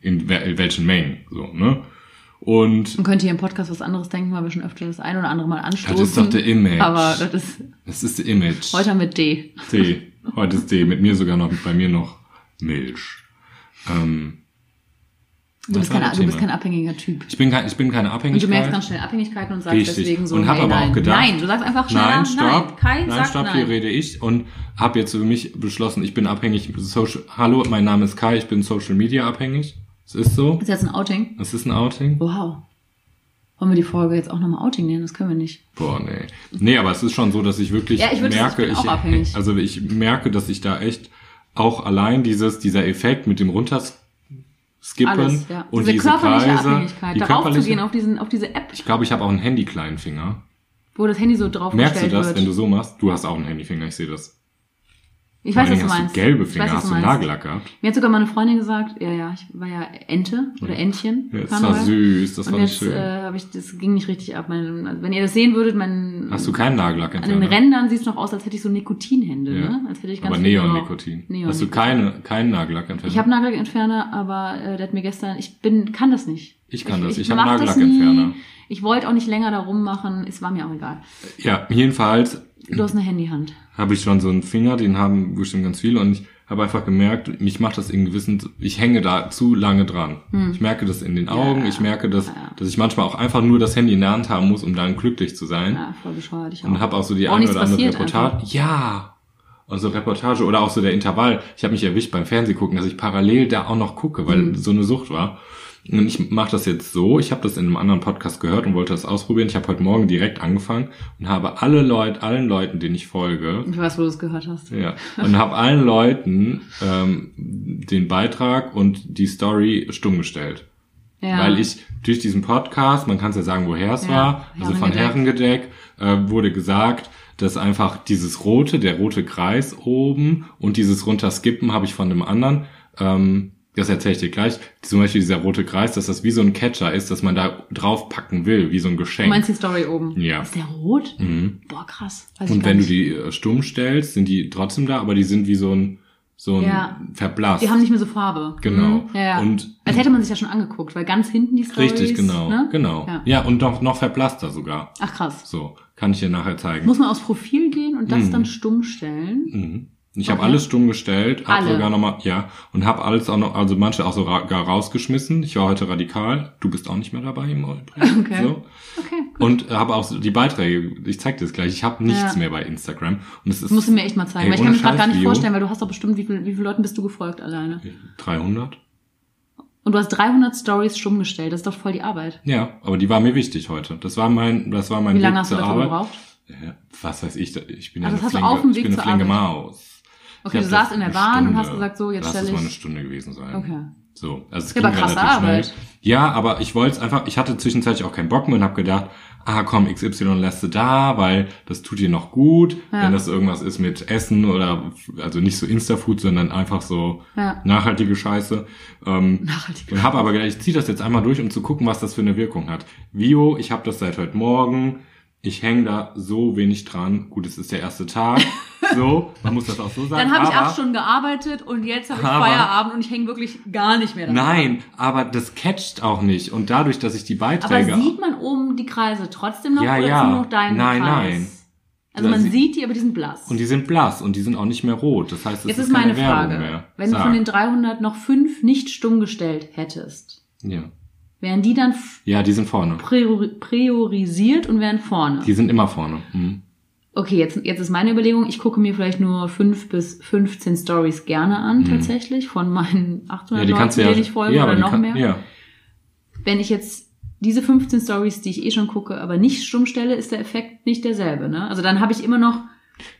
In, wel- in welchen Mengen? So, ne? Und Man könnte hier im Podcast was anderes denken, weil wir schon öfter das ein oder andere Mal anstoßen. das ist doch der Image. Aber das ist das ist der Image. heute mit D. Tee. Heute ist Tee. Mit mir sogar noch, bei mir noch Milch. Ähm, Du bist, kein, du bist kein abhängiger Typ. Ich bin, kein, ich bin keine Und Abhängigkeit. du merkst ganz schnell Abhängigkeiten und sagst Richtig. deswegen so, Und hab hey, aber auch nein. gedacht- nein, du sagst einfach schneller, Nein, stopp. nein. Kai nein, sagt stopp, nein. hier rede ich und habe jetzt für mich beschlossen, ich bin abhängig. Social, hallo, mein Name ist Kai, ich bin Social Media abhängig. Es ist so. Ist jetzt ein Outing? Es ist ein Outing. Wow. Wollen wir die Folge jetzt auch nochmal Outing nennen? Das können wir nicht. Boah, nee. Nee, aber es ist schon so, dass ich wirklich Ja, ich würde ich merke, auch abhängig. also ich merke, dass ich da echt auch allein dieses, dieser Effekt mit dem runterskippen Alles, ja. und diese, diese, körperliche Kreise, Abhängigkeit, die darauf zu gehen, auf, diesen, auf diese App, ich glaube, ich habe auch einen Handy-Kleinfinger. wo das Handy so drauf Merkst du das, wird. wenn du so machst? Du hast auch einen Handyfinger, ich sehe das. Ich weiß, was du meinst. gelbe Ich Finger, weiß, hast du du meinst. Nagellack gehabt? Mir hat sogar mal eine Freundin gesagt, ja, ja, ich war ja Ente oder Entchen. Ja, das war Karneval. süß, das Und ich jetzt schön. äh, habe ich, das ging nicht richtig ab. Mein, also wenn ihr das sehen würdet, mein Hast du keinen Nagellack an den entfernt? Rändern sieht es noch aus, als hätte ich so Nikotinhände, Ja. ne? Als hätte ich ganz Aber Neon-Nikotin. Neon Hast du keine, keinen Nagellack entfernt? Ich habe Nagellackentferner, aber äh, der hat mir gestern, ich bin, kann das nicht. Ich kann das. Ich hab mach das Nagellackentferner. nie. Ich wollte auch nicht länger da rummachen, es war mir auch egal. ja, jedenfalls Du hast eine Handyhand. Habe ich schon so einen Finger, den haben bestimmt ganz viele und ich habe einfach gemerkt, mich macht das in gewissen, ich hänge da zu lange dran. Ich merke das in den Augen, ich merke das, Hm. Ja. dass ich manchmal auch einfach nur das Handy in der Hand haben muss, um dann glücklich zu sein. Ja, voll bescheuert. Ich auch. Und habe auch so die Auch eine oder andere Reportage. einfach. Ja. Also Reportage oder auch so der Intervall. Ich habe mich erwischt beim Fernsehgucken, dass ich parallel da auch noch gucke, weil Mhm. so eine Sucht war. Und ich mache das jetzt so. Ich habe das in einem anderen Podcast gehört und wollte das ausprobieren. Ich habe heute Morgen direkt angefangen und habe alle Leute, allen Leuten, denen ich folge, Ich weiß, wo du es gehört hast. ja, und habe allen Leuten ähm, den Beitrag und die Story stumm gestellt. Ja. Weil ich durch diesen Podcast, man kann es ja sagen, woher es Ja, war, also von Herrengedeck. Äh, wurde gesagt, dass einfach dieses rote, der rote Kreis oben und dieses runterskippen habe ich von einem anderen, ähm, das erzähle ich dir gleich, zum Beispiel dieser rote Kreis, dass das wie so ein Catcher ist, dass man da draufpacken will, wie so ein Du Geschenk. meinst die Story oben? Ja. Ist der rot? Mhm. Boah, krass. Weiß Und wenn du nicht. die äh, stumm stellst, sind die trotzdem da, aber die sind wie so ein, so ein Ja. verblasst. Die haben nicht mehr so Farbe. Genau. Mhm. Ja, ja. Und- Als hätte man sich ja schon angeguckt, weil ganz hinten die Stories, Richtig, genau. Ne? Genau. Ja. Ja. und noch, noch verblasster sogar. Ach krass. So, kann ich dir nachher zeigen. Muss man aufs Profil gehen und das Mhm. dann stumm stellen? Mhm. Ich habe Okay. alles stumm gestellt, habe sogar nochmal, ja, und habe alles auch noch, also manche auch sogar rausgeschmissen. Ich war heute radikal. Du bist auch nicht mehr dabei im Übrigen. Okay. So. Okay. Und habe auch die Beiträge, ich zeig dir das gleich, ich habe nichts Ja. mehr bei Instagram. Und es ist musst du mir echt mal zeigen, Ey, weil ich kann mir gerade gar nicht vorstellen, weil du hast doch bestimmt, wie viel, wie viele Leuten bist du gefolgt alleine? 300. Und du hast 300 Stories stumm gestellt, das ist doch voll die Arbeit. Ja, aber die war mir wichtig heute. Das war mein, das war mein Wie lange Weg hast du dafür Arbeit. gebraucht? Ja, was weiß ich, ich bin ja Also eine hast du flinke, ich Weg bin eine flinke. Maus. Okay, du saßt das in der Bahn und Stunde. hast gesagt, so, jetzt Lass stelle es ich- mal eine Stunde gewesen sein. Okay. So, also es Ja, ging aber krasse Arbeit. schnell. Ja, aber ich wollte es einfach, ich hatte zwischenzeitlich auch keinen Bock mehr und habe gedacht, ah komm, XY lässt du da, weil das tut dir noch gut, Ja. wenn das irgendwas ist mit Essen oder, also nicht so Insta-Food, sondern einfach so Ja. nachhaltige Scheiße. Ähm, Nachhaltig. und habe aber gedacht, ich ziehe das jetzt einmal durch, um zu gucken, was das für eine Wirkung hat. Vio, ich habe das seit heute Morgen. Ich hänge da so wenig dran. Gut, es ist der erste Tag. So, man muss das auch so sagen. Dann habe ich aber- acht Stunden gearbeitet und jetzt habe ich Aber- Feierabend und ich hänge wirklich gar nicht mehr dran. Nein, aber das catcht auch nicht. Und dadurch, dass ich die Aber Beiträge... sieht man oben die Kreise trotzdem noch Ja, oder ja. nur noch dein Nein, Kreis? nein. Also Ja, man sie- sieht die, aber die sind blass. und die sind blass und die sind auch nicht mehr rot. Das heißt, es Jetzt ist, ist meine keine Werbung Frage, mehr. wenn du Sag. von den 300 noch fünf nicht stumm gestellt hättest, ja. wären die dann ja, die sind vorne. priori priorisiert und wären vorne? Die sind immer vorne. Mhm. Okay, jetzt, jetzt ist meine Überlegung, ich gucke mir vielleicht nur fünf bis 15 Stories gerne an, tatsächlich, von meinen 800 Mhm. Ja, Leuten, ja... denen ich folge ja, oder noch kann, mehr. Ja. Wenn ich jetzt diese 15 Stories, die ich eh schon gucke, aber nicht stumm stelle, ist der Effekt nicht derselbe, ne? Also dann habe ich immer noch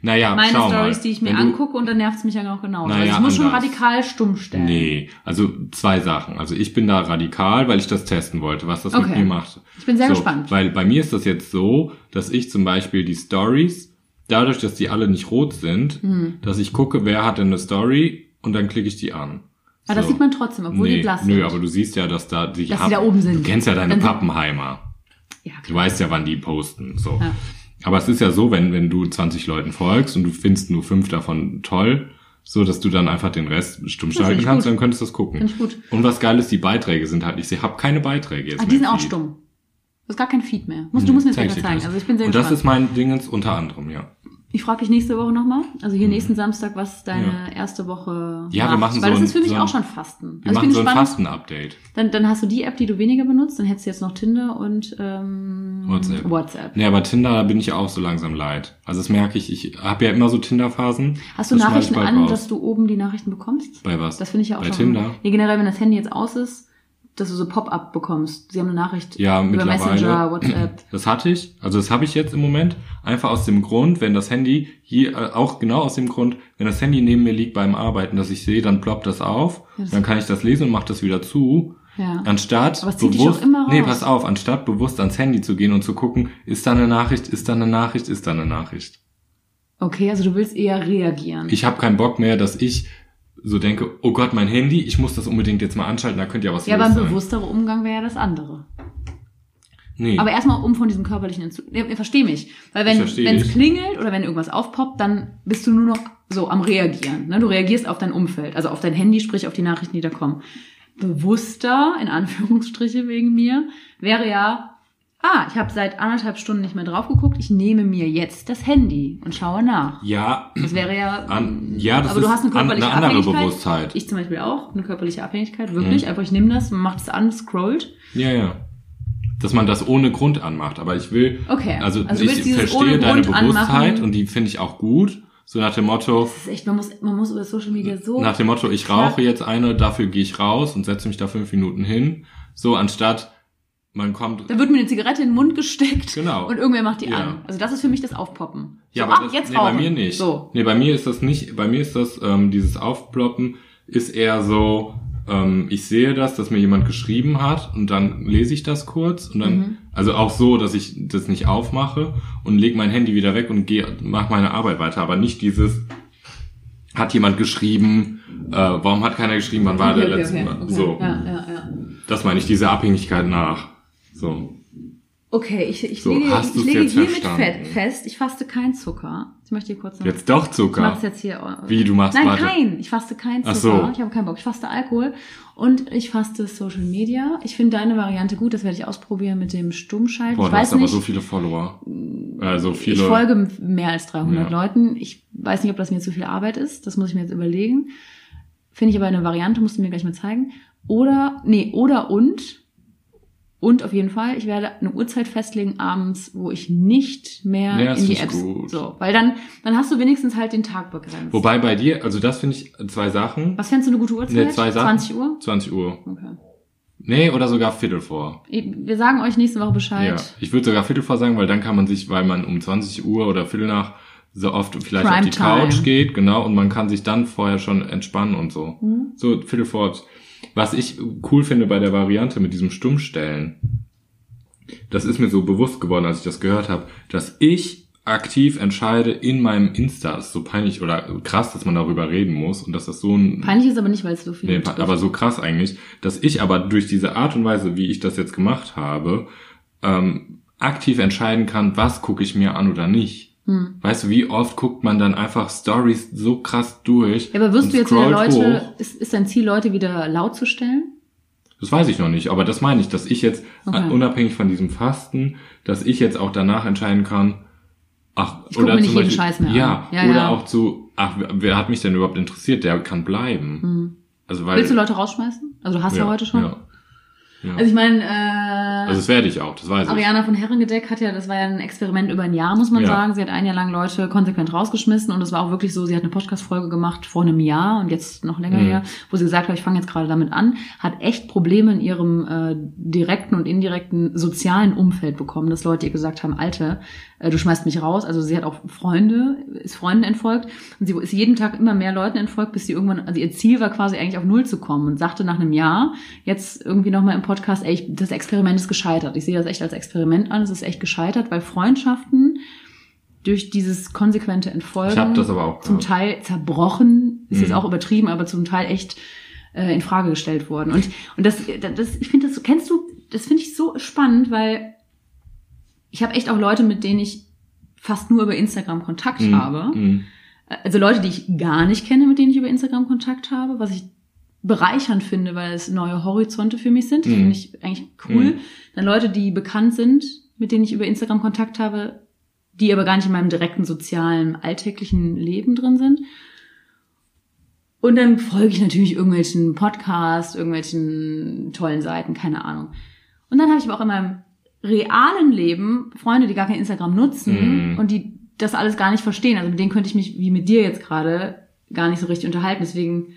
Naja, meine Stories, die ich mir angucke und dann nervt es mich ja auch genauso. Naja, also ich muss schon anders. radikal stumm stellen. Nee, also zwei Sachen. Also ich bin da radikal, weil ich das testen wollte, was das mit Okay. mir macht. Ich bin sehr so, gespannt. Weil bei mir ist das jetzt so, dass ich zum Beispiel die Stories, dadurch, dass die alle nicht rot sind, Hm. dass ich gucke, wer hat denn eine Story und dann klicke ich die an. Aber das So. sieht man trotzdem, obwohl nee, die blass Nö, sind. aber du siehst ja, dass da die, Dass die da oben sind. Du kennst ja deine Pappenheimer. ja, Du weißt ja, wann die posten. So. Ja. Aber es ist ja so, wenn, wenn du 20 Leuten folgst und du findest nur fünf davon toll, so dass du dann einfach den Rest stumm schalten kannst, gut. dann könntest du das gucken. Finde ich gut. Und was geil ist, die Beiträge sind halt, ich habe keine Beiträge jetzt. Ah, die sind auch stumm. Du hast gar kein Feed mehr. Musst, du musst mir das zeigen. Also ich bin sehr Und das gespannt. ist mein Dingens unter anderem, ja. Ich frage dich nächste Woche nochmal, also hier nächsten Samstag, was deine Mhm. Ja. erste Woche Ja, wir macht. machen Weil so das ein- ist für mich so auch schon Fasten. Wir Also machen so ein. Fasten-Update. Dann, dann hast du die App, die du weniger benutzt, dann hättest du jetzt noch Tinder und ähm, WhatsApp. WhatsApp. Nee, aber Tinder, da bin ich auch so langsam leid. Also das merke ich, ich habe ja immer so Tinder-Phasen. Hast du Das Nachrichten an, raus. dass du oben die Nachrichten bekommst? Bei was? Das finde ich ja auch Bei schon. Tinder? Nee, generell, wenn das Handy jetzt aus ist, dass du so Pop-up bekommst. Sie haben eine Nachricht Ja, über. Messenger, WhatsApp. Das hatte ich, also das habe ich jetzt im Moment, einfach aus dem Grund, wenn das Handy hier, äh, auch genau aus dem Grund, wenn das Handy neben mir liegt beim Arbeiten, dass ich sehe, dann ploppt das auf, Ja, das- dann kann ich das lesen und mache das wieder zu. Ja. Anstatt Aber es zieht dich bewusst, nee, pass auf, anstatt bewusst ans Handy zu gehen und zu gucken, ist da eine Nachricht, ist da eine Nachricht, ist da eine Nachricht. Okay, also du willst eher reagieren. Ich habe keinen Bock mehr, dass ich so denke, oh Gott, mein Handy, ich muss das unbedingt jetzt mal anschalten, da könnte ja was ja, aber ein sein. bewussterer Umgang wäre ja das andere. Nee. Aber erstmal um von diesem körperlichen Entzug. Ja, ihr versteht mich. Weil wenn es klingelt oder wenn irgendwas aufpoppt, dann bist du nur noch so am Reagieren. Ne? Du reagierst auf dein Umfeld, also auf dein Handy, sprich auf die Nachrichten, die da kommen. Bewusster, in Anführungsstriche wegen mir, wäre ja, ah, ich habe seit anderthalb Stunden nicht mehr drauf geguckt, ich nehme mir jetzt das Handy und schaue nach. ja, Das wäre ja. An- ja, das aber du ist hast eine an- körperliche eine andere Abhängigkeit. Bewusstheit. Mhm. Ich zum Beispiel auch, eine körperliche Abhängigkeit, wirklich. Einfach, ich nehme das, man macht es an, scrollt. ja, ja. Dass man das ohne Grund anmacht. Aber ich will, Okay. also, Also du ich verstehe deine Grund Bewusstheit anmachen. und die finde ich auch gut. So nach dem Motto, Das ist echt, man muss, man muss über Social Media so. nach dem Motto, ich rauche jetzt eine, dafür gehe ich raus und setze mich da fünf Minuten hin. So anstatt man kommt. da wird mir eine Zigarette in den Mund gesteckt Genau. und irgendwer macht die Ja. an. Also das ist für mich das Aufpoppen. Ja, so, aber ach, das, jetzt nee, bei mir nicht. So. Nee, bei mir ist das nicht, bei mir ist das, ähm, dieses Aufploppen ist eher so, ähm, ich sehe das, dass mir jemand geschrieben hat und dann lese ich das kurz und dann, Mhm. also auch so, dass ich das nicht aufmache und lege mein Handy wieder weg und gehe, mache meine Arbeit weiter, aber nicht dieses, hat jemand geschrieben, äh, warum hat keiner geschrieben, wann war der letzte Mal? So, Ja, ja, ja. das meine ich, diese Abhängigkeit nach. So. Okay, ich, ich So, lege, hast ich lege hiermit verstanden? fe- fest, ich faste kein Zucker. Ich möchte hier kurz noch. Jetzt doch ich Zucker. mach's jetzt hier. Wie, du machst Nein, warte. kein. Ich faste kein Zucker. Ach so. Ich habe keinen Bock. Ich faste Alkohol und ich faste Social Media. Ich finde deine Variante gut. Das werde ich ausprobieren mit dem Stummschalten. Boah, ich du hast weiß aber nicht. so viele Follower. Äh, so viele. Ich folge mehr als 300 Ja. Leuten. Ich weiß nicht, ob das mir zu viel Arbeit ist. Das muss ich mir jetzt überlegen. Finde ich aber eine Variante, musst du mir gleich mal zeigen. Oder, nee, oder und. Und auf jeden Fall, ich werde eine Uhrzeit festlegen abends, wo ich nicht mehr Ja, in die Apps. gut. So, weil dann, dann hast du wenigstens halt den Tag begrenzt. Wobei bei dir, also das finde ich zwei Sachen. Was fändest du eine gute Uhrzeit? Nee, zwei Sachen. 20 Uhr? 20 Uhr. Okay. Nee, oder sogar Viertel vor. Wir sagen euch nächste Woche Bescheid. Ja. Ich würde sogar Viertel vor sagen, weil dann kann man sich, weil man um 20 Uhr oder Viertel nach so oft vielleicht auf die Primetime. Couch geht, genau, und man kann sich dann vorher schon entspannen und so. Mhm. So Viertel vor. Was ich cool finde bei der Variante mit diesem Stummstellen, das ist mir so bewusst geworden, als ich das gehört habe, dass ich aktiv entscheide in meinem Insta, das ist so peinlich oder krass, dass man darüber reden muss und dass das so ein Peinlich ist aber nicht, weil es so viel Nee, betrifft. aber so krass eigentlich, dass ich aber durch diese Art und Weise, wie ich das jetzt gemacht habe, ähm, aktiv entscheiden kann, was gucke ich mir an oder nicht. Hm. Weißt du, wie oft guckt man dann einfach Stories so krass durch? Ja, aber wirst du jetzt wieder Leute, hoch? ist, ist dein Ziel, Leute wieder laut zu stellen? Das weiß ich noch nicht, aber das meine ich, dass ich jetzt Okay. unabhängig von diesem Fasten, dass ich jetzt auch danach entscheiden kann, ach, Ich guck mir nicht jeden Scheiß mehr ja. Ja, oder ja. auch zu, ach, wer, hat mich denn überhaupt interessiert? Der kann bleiben. Hm. Also weil Willst du Leute rausschmeißen? Also du hast ja, heute schon. Ja, ja. Also ich meine, äh, also das werde ich auch, das weiß ich. Ariana von Herrengedeck hat ja, das war ja ein Experiment über ein Jahr, muss man Ja. sagen. Sie hat ein Jahr lang Leute konsequent rausgeschmissen und es war auch wirklich so, sie hat eine Podcast-Folge gemacht vor einem Jahr und jetzt noch länger Mhm. her, wo sie gesagt hat, ich fange jetzt gerade damit an, hat echt Probleme in ihrem äh, direkten und indirekten sozialen Umfeld bekommen, dass Leute ihr gesagt haben, Alter, äh, du schmeißt mich raus. Also sie hat auch Freunde, ist Freunden entfolgt und sie ist jeden Tag immer mehr Leuten entfolgt, bis sie irgendwann, also ihr Ziel war quasi eigentlich auf Null zu kommen und sagte nach einem Jahr, jetzt irgendwie nochmal im Podcast, ey, ich, das Experiment ist gescheitert. Ich sehe das echt als Experiment an, es ist echt gescheitert, weil Freundschaften durch dieses konsequente Entfolgen zum. Teil zerbrochen, ist jetzt Mhm. auch übertrieben, aber zum Teil echt äh, in Frage gestellt worden. Und, und das, das, ich finde das, kennst du, das finde ich so spannend, weil ich habe echt auch Leute, mit denen ich fast nur über Instagram Kontakt Mhm. habe. Mhm. Also Leute, die ich gar nicht kenne, mit denen ich über Instagram Kontakt habe, was ich bereichernd finde, weil es neue Horizonte für mich sind. Mhm. Finde ich eigentlich cool. Mhm. Dann Leute, die bekannt sind, mit denen ich über Instagram Kontakt habe, die aber gar nicht in meinem direkten sozialen, alltäglichen Leben drin sind. Und dann folge ich natürlich irgendwelchen Podcasts, irgendwelchen tollen Seiten, keine Ahnung. Und dann habe ich aber auch in meinem realen Leben Freunde, die gar kein Instagram nutzen Mhm. und die das alles gar nicht verstehen. Also mit denen könnte ich mich, wie mit dir jetzt gerade, gar nicht so richtig unterhalten. Deswegen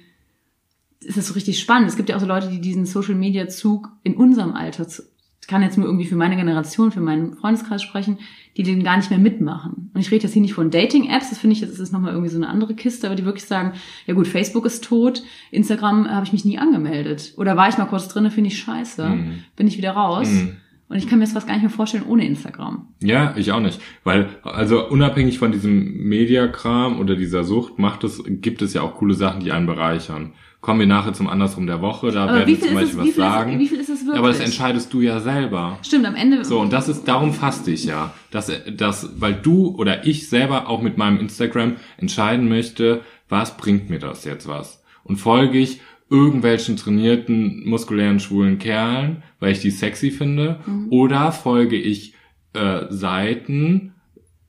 ist das so richtig spannend. Es gibt ja auch so Leute, die diesen Social-Media-Zug in unserem Alter, zu- ich kann jetzt nur irgendwie für meine Generation, für meinen Freundeskreis sprechen, die den gar nicht mehr mitmachen. Und ich rede jetzt hier nicht von Dating-Apps, das finde ich, das ist nochmal irgendwie so eine andere Kiste, aber die wirklich sagen, ja gut, Facebook ist tot, Instagram habe ich mich nie angemeldet. Oder war ich mal kurz drinne, finde ich scheiße, Mhm. bin ich wieder raus. Mhm. Und ich kann mir das fast gar nicht mehr vorstellen ohne Instagram. Ja, ich auch nicht. Weil, also unabhängig von diesem Mediakram oder dieser Sucht, macht es, gibt es ja auch coole Sachen, die einen bereichern. Kommen wir nachher zum Andersrum der Woche, da Aber werden wir zum Beispiel es- was viel ist- sagen. wie viel ist es wirklich? Aber das entscheidest du ja selber. Stimmt, am Ende. So, und das ist, darum faste ich ja. Dass, dass, weil du oder ich selber auch mit meinem Instagram entscheiden möchte, was bringt mir das jetzt was? Und folge ich irgendwelchen trainierten, muskulären, schwulen Kerlen, weil ich die sexy finde, Mhm. oder folge ich äh, Seiten,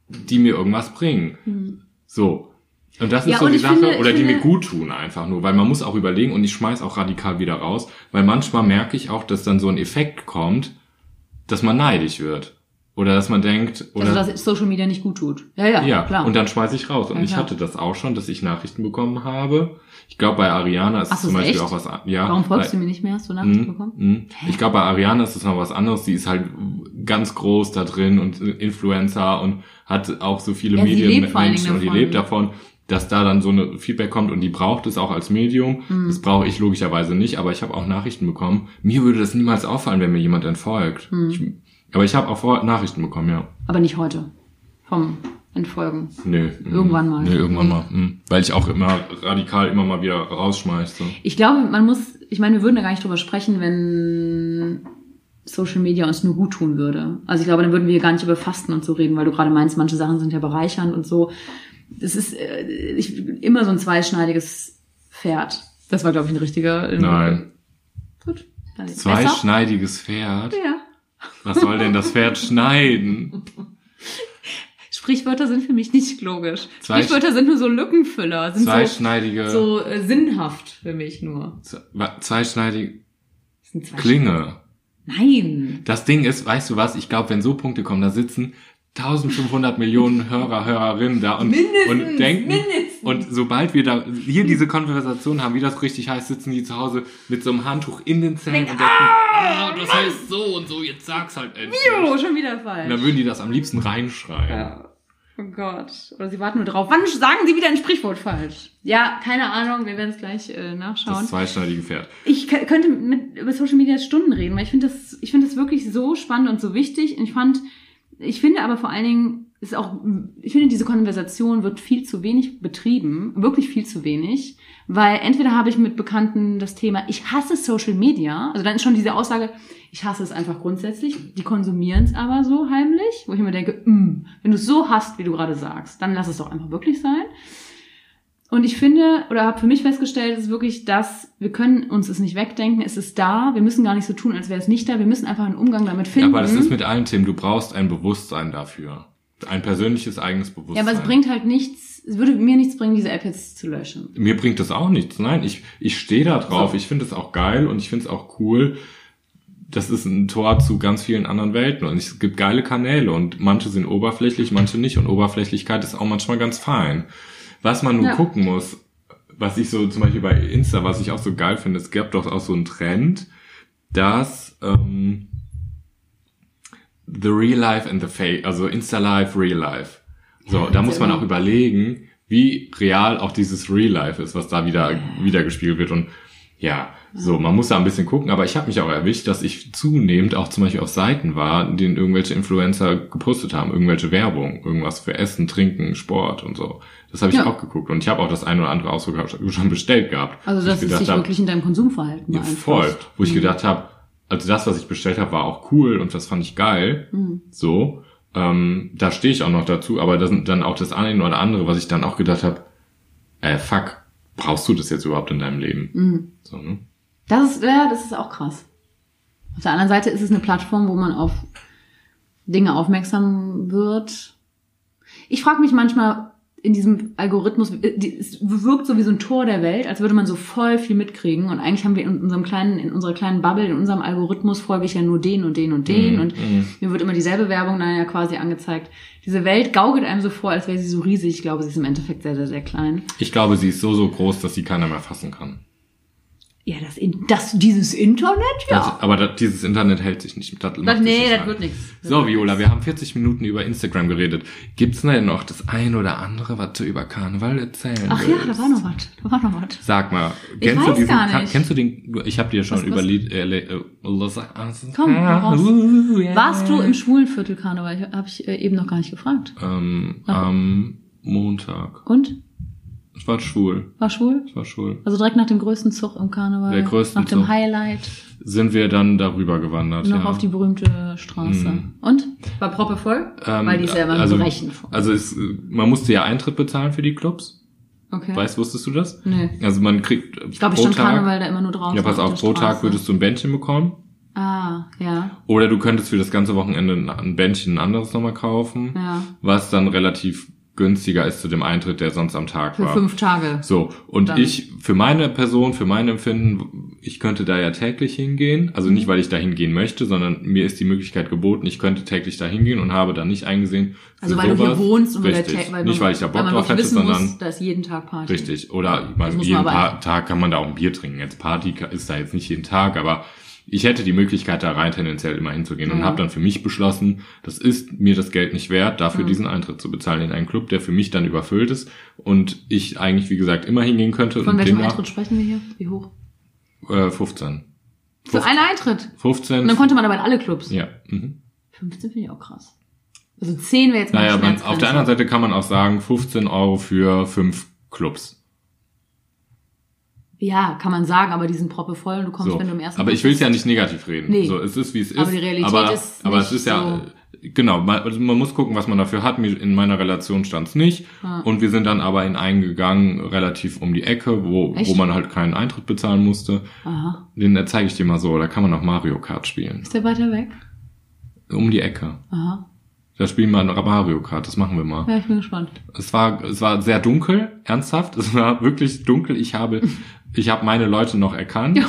die mir irgendwas bringen. So. Und das ist Mhm. Ja, so die Sache, finde- oder die finde- mir gut tun einfach nur, weil man muss auch überlegen und ich schmeiß auch radikal wieder raus, weil manchmal merke ich auch, dass dann so ein Effekt kommt, dass man neidisch wird. Oder dass man denkt, oder also, dass Social Media nicht gut tut. Ja, ja, ja, klar. und dann schmeiß ich raus. Und Ja, ich hatte das auch schon, dass ich Nachrichten bekommen habe. Ich glaube, bei Ariana ist Ach so, zum ist Beispiel echt? auch was ja. Warum folgst weil- du mir nicht mehr? Hast du Nachrichten Mhm, bekommen? mhm. Ich glaube, bei Ariana ist es noch was anderes. Die ist halt ganz groß da drin und Influencer und hat auch so viele Ja, allen Medienmenschen Dingen und die lebt davon, dass da dann so eine Feedback kommt und die braucht es auch als Medium. Mhm. Das brauche ich logischerweise nicht, aber ich habe auch Nachrichten bekommen. Mir würde das niemals auffallen, wenn mir jemand entfolgt. Mhm. Ich, aber ich habe auch Nachrichten bekommen, ja. Aber nicht heute. Vom Entfolgen. Nö. Irgendwann mal. Nö, irgendwann mal. Mhm. Weil ich auch immer radikal immer mal wieder rausschmeiße. Ich glaube, man muss, ich meine, wir würden da gar nicht drüber sprechen, wenn Social Media uns nur gut tun würde. Also ich glaube, dann würden wir gar nicht über Fasten und so reden, weil du gerade meinst, manche Sachen sind ja bereichernd und so. Das ist äh, ich, immer so ein zweischneidiges Pferd. Das war, glaube ich, ein richtiger. Nein. Gut. Zweischneidiges Pferd. Ja. Was soll denn das Pferd schneiden? Sprichwörter sind für mich nicht logisch. Zwei- Sprichwörter sind nur so Lückenfüller, sind so, Zweischneidige. so äh, sinnhaft für mich nur. Zweischneidige Klinge. Nein. Das Ding ist, weißt du was, ich glaube, wenn so Punkte kommen, da sitzen 1500 Millionen Hörer, Hörerinnen da und, Mindestens, und denken, mindestens. und sobald wir da hier diese Konversation haben, wie das richtig heißt, sitzen die zu Hause mit so einem Handtuch in den Zähnen und denken, ah, das heißt so und so, jetzt sag's halt endlich. Jo, schon wieder falsch. Und dann würden die das am liebsten reinschreien. Ja. Oh Gott. Oder sie warten nur drauf. Wann sagen sie wieder ein Sprichwort falsch? Ja, keine Ahnung. Wir werden es gleich äh, Das nachschauen. zweischneidige Pferd. Ich könnte mit, über Social Media Stunden reden, weil ich finde das, ich finde das wirklich so spannend und so wichtig. Und ich fand, ich finde aber vor allen Dingen, ist auch, ich finde diese Konversation wird viel zu wenig betrieben, wirklich viel zu wenig, weil entweder habe ich mit Bekannten das Thema, ich hasse Social Media, also dann ist schon diese Aussage, ich hasse es einfach grundsätzlich, die konsumieren es aber so heimlich, wo ich mir denke, mm, wenn du es so hast, wie du gerade sagst, dann lass es doch einfach wirklich sein. Und ich finde, oder habe für mich festgestellt, ist wirklich das, wir können uns es nicht wegdenken, es ist da, wir müssen gar nicht so tun, als wäre es nicht da, wir müssen einfach einen Umgang damit Ja, finden. aber das ist mit allen Themen, du brauchst ein Bewusstsein dafür. Ein persönliches eigenes ja, Bewusstsein. aber es bringt halt nichts, es würde mir nichts bringen, diese App jetzt zu löschen. Mir bringt das auch nichts. Nein, ich, ich stehe da drauf. So. Ich finde es auch geil und ich finde es auch cool. Das ist ein Tor zu ganz vielen anderen Welten und es gibt geile Kanäle und manche sind oberflächlich, manche nicht und Oberflächlichkeit ist auch manchmal ganz fein. Was man nun Ja. gucken muss, was ich so zum Beispiel bei Insta, was ich auch so geil finde, es gab doch auch so einen Trend, dass ähm, the real life and the fake, also Insta Life, Real Life. So, da muss man auch überlegen, wie real auch dieses Real Life ist, was da wieder wieder gespielt wird und ja, so, man muss da ein bisschen gucken, aber ich habe mich auch erwischt, dass ich zunehmend auch zum Beispiel auf Seiten war, in denen irgendwelche Influencer gepostet haben, irgendwelche Werbung, irgendwas für Essen, Trinken, Sport und so. Das habe ich Ja. auch geguckt und ich habe auch das ein oder andere auch sogar schon bestellt gehabt. Also dass ich es sich hab, wirklich in deinem Konsumverhalten ja, voll. Wo ich Mhm. gedacht habe, also das, was ich bestellt habe, war auch cool und das fand ich geil. Mhm. So, ähm, da stehe ich auch noch dazu, aber das sind dann auch das eine oder andere, was ich dann auch gedacht habe, äh, fuck, brauchst du das jetzt überhaupt in deinem Leben? Mhm. So, ne? Das ist, ja, das ist auch krass. Auf der anderen Seite ist es eine Plattform, wo man auf Dinge aufmerksam wird. Ich frage mich manchmal in diesem Algorithmus, äh, es wirkt so wie so ein Tor der Welt, als würde man so voll viel mitkriegen. Und eigentlich haben wir in unserem kleinen, in unserer kleinen Bubble, in unserem Algorithmus folge ich ja nur den und den und den. Mhm, Und mhm. mir wird immer dieselbe Werbung dann ja quasi angezeigt. Diese Welt gaukelt einem so vor, als wäre sie so riesig. Ich glaube, sie ist im Endeffekt sehr, sehr, sehr klein. Ich glaube, sie ist so, so groß, dass sie keiner mehr fassen kann. Ja, das, in, das dieses Internet, ja. Das, aber das, dieses Internet hält sich nicht. Das, Das, nee, das wird nichts. So, Viola, wir haben 40 Minuten über Instagram geredet. Gibt's denn noch das ein oder andere, was du über Karneval erzählen Ach ja, willst? da war noch was. Da war noch was. Sag mal, Ich kennst du weiß diesen, gar Ka- nicht. kennst du den, ich habe dir schon Was- über? Lied, äh, äh, Komm, raus. Uh, yeah. Warst du im Schwulenviertel Karneval? Ich- Hab ich äh, eben noch gar nicht gefragt. Ähm, am Montag. Und? Ich war schwul. War schwul? Ich war schwul. Also direkt nach dem größten Zug im Karneval. Der größten Nach dem Zug. Highlight. Sind wir dann darüber gewandert, Noch ja. auf die berühmte Straße. Mhm. Und? War Proppe voll? Ähm, Weil die immer also, brechen voll. Also es, man musste ja Eintritt bezahlen für die Clubs. Okay. Weißt, wusstest du das? Nee. Also man kriegt Ich glaube, ich stand Tag, Karneval da immer nur draußen. ja pass auf pro Tag würdest du ein Bändchen bekommen. Ah, ja. Oder du könntest für das ganze Wochenende ein- ein Bändchen ein anderes nochmal kaufen, Ja. was dann relativ günstiger ist zu dem Eintritt, der sonst am Tag Für war. fünf Tage. So, und Dann- ich, für meine Person, für mein Empfinden, ich könnte da ja täglich hingehen. Also nicht, weil ich da hingehen möchte, sondern mir ist die Möglichkeit geboten, ich könnte täglich da hingehen und habe da nicht eingesehen. für Also weil du hier wohnst und weil, der Richtig. Weil, Nicht, man, weil ich da Bock drauf hätte, sondern muss, da ist jeden Tag Party. Richtig. Oder man, muss jeden Tag kann man da auch ein Bier trinken. Jetzt Party ist da jetzt nicht jeden Tag, aber ich hätte die Möglichkeit, da rein tendenziell immer hinzugehen und Ja. habe dann für mich beschlossen, das ist mir das Geld nicht wert, dafür Mhm. diesen Eintritt zu bezahlen in einen Club, der für mich dann überfüllt ist und ich eigentlich, wie gesagt, immer hingehen könnte. Von und welchem Eintritt sprechen wir hier? Wie hoch? Äh, 15. Für einen Eintritt. 15. Und dann konnte man aber in alle Clubs. ja. Mhm. 15 finde ich auch krass. Also 10 wäre jetzt mal Naja, man, auf der anderen Seite kann man auch sagen, 15 Euro für fünf Clubs. Ja, kann man sagen, aber die sind proppe voll und du kommst, So. wenn du im ersten Aber ich will es ja nicht negativ reden. Nee. So, es ist wie es ist. Aber die Realität aber, ist aber es ist ja genau. Man, also man muss gucken, was man dafür hat. In meiner Relation stand es nicht. Ja. Und wir sind dann aber in einen gegangen, relativ um die Ecke, wo Echt? wo man halt keinen Eintritt bezahlen musste. Aha. Den zeige ich dir mal so. Da kann man auch Mario Kart spielen. Ist der weiter weg? Um die Ecke. Aha. Da spielen wir Mario Kart. Das machen wir mal. Ja, ich bin gespannt. Es war, es war sehr dunkel, ernsthaft. Es war wirklich dunkel. Ich habe, ich habe meine Leute noch erkannt. Ja.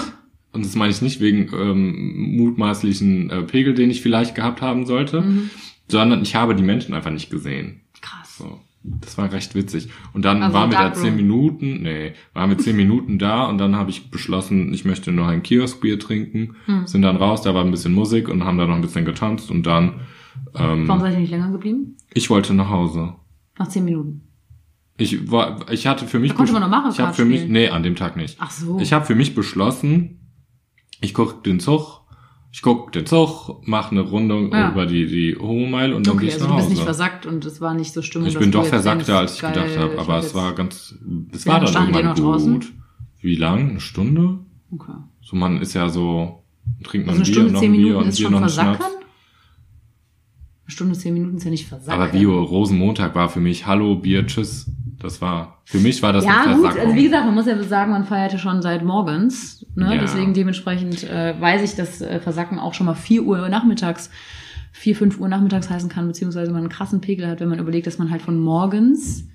Und das meine ich nicht wegen ähm, mutmaßlichen äh, Pegel, den ich vielleicht gehabt haben sollte, Mhm. sondern ich habe die Menschen einfach nicht gesehen. Krass. So. Das war recht witzig. Und dann Also waren wir da zehn Minuten, nee, waren wir zehn Minuten da und dann habe ich beschlossen, ich möchte noch ein Kioskbier trinken. Hm. Sind dann raus, da war ein bisschen Musik und haben da noch ein bisschen getanzt und dann, ähm, Warum seid ihr nicht länger geblieben? ich wollte nach Hause. Nach 10 Minuten. Ich war, ich hatte für mich, konnte man noch Mario ich habe für mich, nee, an dem Tag nicht. Ach so. Ich habe für mich beschlossen, ich guck den Zug, ich guck den Zug, mache eine Runde Ja. über die die Homo-Mile und dann okay, gehe ich also nach du bist Hause. nicht versackt und es war nicht so Stimmung. ich bin doch denkst, als ich gedacht habe, aber es war ganz, es war dann irgendwann noch draußen? gut. Wie lang? Eine Stunde? Okay. So man ist ja so, trinkt man Also eine Bier, Stunde, noch 10 ein Bier Minuten und ist Bier schon noch ein? Schnaps. Eine Stunde, 10 Minuten ist ja nicht versackern. Aber Bio Rosenmontag war für mich Hallo Bier, Tschüss. Das war für mich war das ja, eine gut, also wie gesagt, man muss ja sagen, man feierte schon seit morgens. Ne? Ja. Deswegen dementsprechend äh, weiß ich, dass äh, Versacken auch schon mal 4 Uhr nachmittags, 4, 5 Uhr nachmittags heißen kann, beziehungsweise man einen krassen Pegel hat, wenn man überlegt, dass man halt von morgens,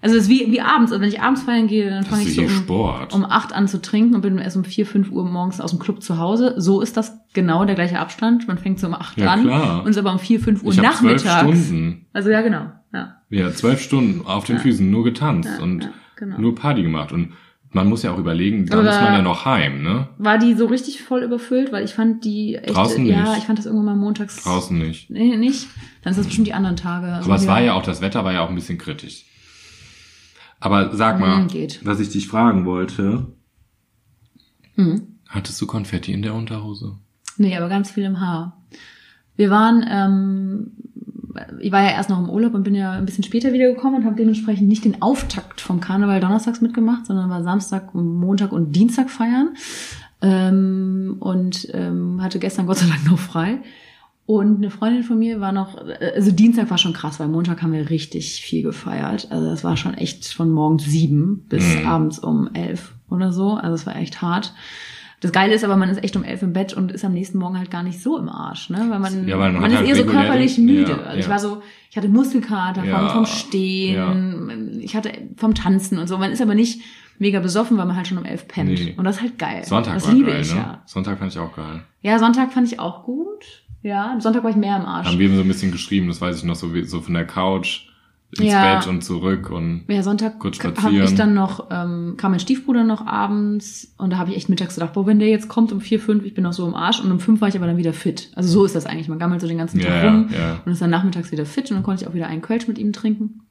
also es ist wie, wie abends, also wenn ich abends feiern gehe, dann fange ich so um, Sport. um 8 an zu trinken und bin erst um 4, 5 Uhr morgens aus dem Club zu Hause. So ist das genau der gleiche Abstand. Man fängt so um 8 Ja, an klar. und ist aber um 4, 5 Uhr ich habe zwölf nachmittags. Stunden. Also ja, genau. Ja, Ja, zwölf Stunden auf den Füßen nur getanzt ja, und ja, genau. nur Party gemacht. Und man muss ja auch überlegen, da Aber- muss man ja noch heim, ne? War die so richtig voll überfüllt? Weil ich fand die echt, Draußen ja, nicht. ich fand das irgendwann mal montags. Draußen nicht. Nee, nicht. Dann ist das bestimmt die anderen Tage. Aber es war ja auch, das Wetter war ja auch ein bisschen kritisch. Aber sag mal, Hm, geht. was ich dich fragen wollte, Hm. hattest du Konfetti in der Unterhose? Nee, aber ganz viel im Haar. Wir waren, ähm, ich war ja erst noch im Urlaub und bin ja ein bisschen später wiedergekommen und habe dementsprechend nicht den Auftakt vom Karneval donnerstags mitgemacht, sondern war Samstag, Montag und Dienstag feiern. Ähm, und ähm, hatte gestern Gott sei Dank noch frei. Und eine Freundin von mir war noch, also Dienstag war schon krass, weil Montag haben wir richtig viel gefeiert. Also das war schon echt von morgens sieben bis Mhm. abends um elf oder so. Also es war echt hart. Das Geile ist aber, man ist echt um elf im Bett und ist am nächsten Morgen halt gar nicht so im Arsch, ne? Weil man, Ja, man man ist halt eher so körperlich müde. ja, also ich war so, ich hatte Muskelkater vom, vom Stehen, ich hatte vom Tanzen und so. Man ist aber nicht mega besoffen, weil man halt schon um elf pennt. Nee. Und das ist halt geil. Sonntag das war liebe geil, ich ne? ja. Sonntag fand ich auch geil. Ja, Sonntag fand ich auch gut. Ja, Sonntag war ich mehr im Arsch. Haben wir so ein bisschen geschrieben, das weiß ich noch so, wie, so von der Couch. Ins Ja. Bett und zurück und Ja, Sonntag Kurz habe spazieren. ich dann noch, ähm, kam mein Stiefbruder noch abends und da habe ich echt mittags gedacht, boah, wenn der jetzt kommt um vier, fünf, ich bin noch so im Arsch und um fünf war ich aber dann wieder fit. Also so ist das eigentlich. Man gammelt so den ganzen Tag ja, rum ja. und ist dann nachmittags wieder fit und dann konnte ich auch wieder einen Kölsch mit ihm trinken.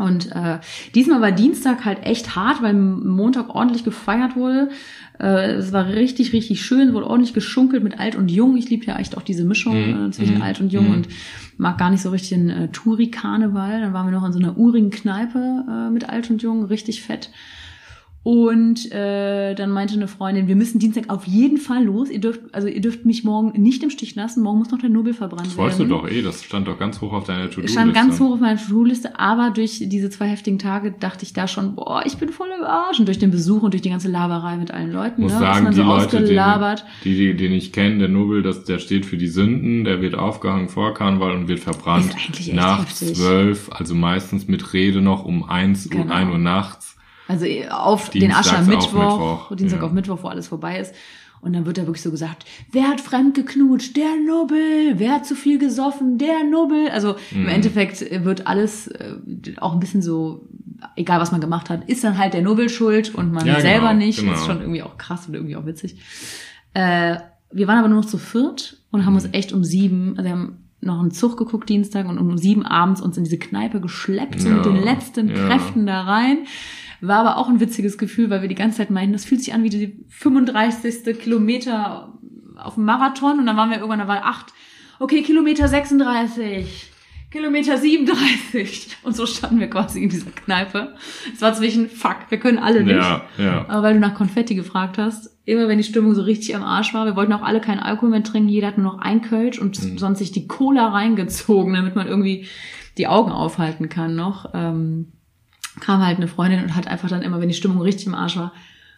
Und äh, diesmal war Dienstag halt echt hart, weil Montag ordentlich gefeiert wurde. Äh, es war richtig, richtig schön, wurde ordentlich geschunkelt mit alt und jung. Ich liebe ja echt auch diese Mischung Mhm. äh, zwischen Mhm. alt und jung Mhm. und mag gar nicht so richtig den äh, Touri-Karneval. Dann waren wir noch in so einer urigen Kneipe äh, mit alt und jung, richtig fett. Und äh, dann meinte eine Freundin, wir müssen Dienstag auf jeden Fall los. Ihr dürft, also ihr dürft mich morgen nicht im Stich lassen. Morgen muss noch der Nobel verbrannt Das werden. wolltest du doch eh, das stand doch ganz hoch auf deiner To-Do-Liste. Stand ganz hoch auf meiner To-Do-Liste, aber durch diese zwei heftigen Tage dachte ich da schon, boah, ich bin voll im Arsch. Und durch den Besuch und durch die ganze Laberei mit allen Leuten, muss ne, sagen, man die so Leute, den, ausgelabert. die, die den ich kenne, der Nobel, das, der steht für die Sünden, der wird aufgehangen vor Karneval und wird verbrannt Ist eigentlich echt nach zwölf, also meistens mit Rede noch um eins Genau. ein Uhr nachts. Also äh, auf den Dienstags auf Aschermittwoch, Mittwoch, Dienstag ja. auf Mittwoch, wo alles vorbei ist. Und dann wird da wirklich so gesagt, wer hat fremd geknutscht? Der Nubbel. Wer hat zu viel gesoffen? Der Nubbel. Also im Mhm. Endeffekt äh, wird alles äh, auch ein bisschen so, egal was man gemacht hat, ist dann halt der Nubbel schuld und man Ja, selber genau, nicht. genau. Das ist schon irgendwie auch krass und irgendwie auch witzig. Äh, wir waren aber nur noch zu viert und haben uns Mhm. echt um sieben, also wir haben noch einen Zug geguckt Dienstag und um sieben abends uns in diese Kneipe geschleppt, so Ja, mit den letzten ja. Kräften da rein. War aber auch ein witziges Gefühl, weil wir die ganze Zeit meinten, das fühlt sich an wie die 35. Kilometer auf dem Marathon und dann waren wir irgendwann, da war acht, okay, Kilometer 36, Kilometer 37 und so standen wir quasi in dieser Kneipe. Es war zwischen, fuck, wir können alle nicht. Ja, ja. Aber weil du nach Konfetti gefragt hast, immer wenn die Stimmung so richtig am Arsch war, wir wollten auch alle keinen Alkohol mehr trinken, jeder hat nur noch ein Kölsch und Mhm. sonst sich die Cola reingezogen, damit man irgendwie die Augen aufhalten kann noch. Ähm, kam halt eine Freundin und hat einfach dann immer, wenn die Stimmung richtig im Arsch war,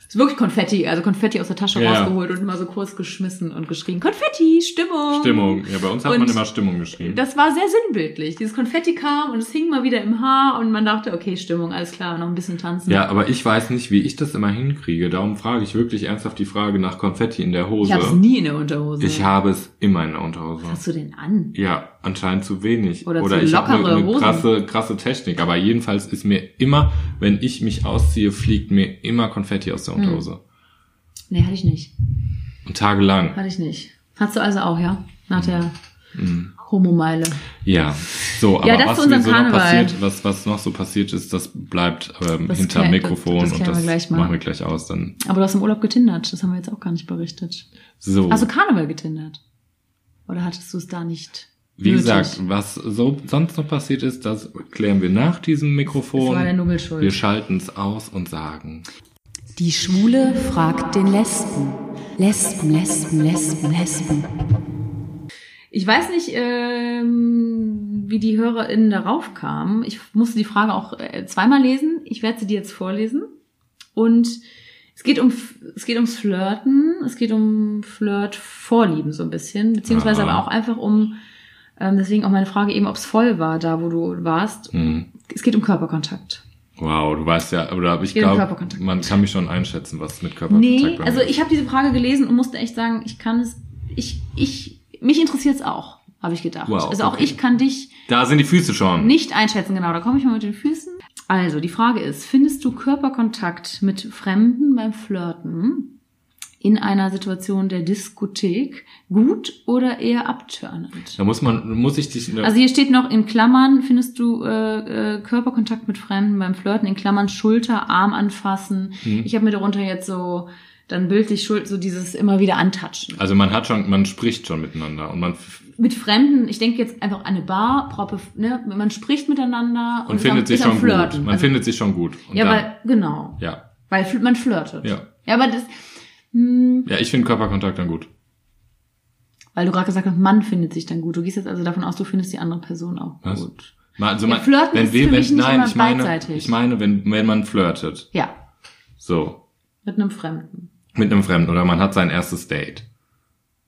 ist wirklich Konfetti, also Konfetti aus der Tasche Ja. rausgeholt und mal so kurz geschmissen und geschrien, Konfetti, Stimmung. Stimmung. Ja, bei uns hat Und man immer Stimmung geschrieben. Das war sehr sinnbildlich. Dieses Konfetti kam und es hing mal wieder im Haar und man dachte, okay, Stimmung, alles klar, noch ein bisschen tanzen. Ja, aber ich weiß nicht, wie ich das immer hinkriege. Darum frage ich wirklich ernsthaft die Frage nach Konfetti in der Hose. ich habe es nie in der Unterhose. Ich habe es immer in der Unterhose. Was hast du denn an? Ja, anscheinend zu wenig. Oder zu ich habe lockere eine, eine krasse, krasse Technik. Aber jedenfalls ist mir immer, wenn ich mich ausziehe, fliegt mir immer Konfetti aus der Hm. Unterhose. Nee, hatte ich nicht. Und tagelang. Hatte ich nicht. Hast du also auch, ja? Nach der Mhm. Homo-Meile. Ja, so, aber Ja, das was so noch passiert, was, was noch so passiert ist, das bleibt ähm, Das hinterm Mikrofon das- das und klären wir das gleich mal. machen wir gleich aus. Dann Aber du hast im Urlaub getindert. Das haben wir jetzt auch gar nicht berichtet. so. Hast du Karneval getindert? Oder hattest du es da nicht? Wie nötig? gesagt, was so sonst noch passiert ist, das klären wir nach diesem Mikrofon. Das war der. Wir schalten es aus und sagen. Die Schwule fragt den Lesben. Lesben, Lesben, Lesben, Lesben. Ich weiß nicht, ähm, wie die HörerInnen darauf kamen. Ich musste die Frage auch äh, zweimal lesen. Ich werde sie dir jetzt vorlesen. Und es geht um, es geht ums Flirten. Es geht um Flirt-Vorlieben so ein bisschen. Beziehungsweise Ah. aber auch einfach um, ähm, deswegen auch meine Frage eben, ob es voll war, da wo du warst. Hm, Es geht um Körperkontakt. wow, du weißt ja, oder ich um glaube, man kann mich schon einschätzen, was mit Körperkontakt Nee, also ich habe diese Frage gelesen und musste echt sagen, ich kann es, ich, ich, mich interessiert es auch, habe ich gedacht. Wow, also auch okay. ich kann dich Da sind die Füße schon. nicht einschätzen, genau, da komme ich mal mit den Füßen. Also, die Frage ist, findest du Körperkontakt mit Fremden beim Flirten in einer Situation der Diskothek gut oder eher abtörnend? Da muss man, muss ich dich. Also hier steht noch in Klammern, findest du äh, äh, Körperkontakt mit Fremden beim Flirten, in Klammern Schulter, Arm anfassen. Hm. Ich habe mir darunter jetzt so dann bildlich Schuld, so dieses immer wieder antatschen. also man hat schon, man spricht schon miteinander und man Mit Fremden, ich denke jetzt einfach an eine Bar, proppe, ne, man spricht miteinander und ist findet sich schon Flirten. gut. Man Also- findet sich schon gut. Und ja, dann, weil, genau, ja, weil man flirtet. ja, Ja, aber das, hm, ja, ich finde Körperkontakt dann gut. weil du gerade gesagt hast, man findet sich dann gut. Du gehst jetzt also davon aus, du findest die andere Person auch Was? gut. Also Ja, man, flirten wenn ist wir, für wenn, mich nicht nein, ich meine, beidseitig. ich meine, wenn, wenn man flirtet, Ja, so, mit einem Fremden. mit einem Fremden oder man hat sein erstes Date.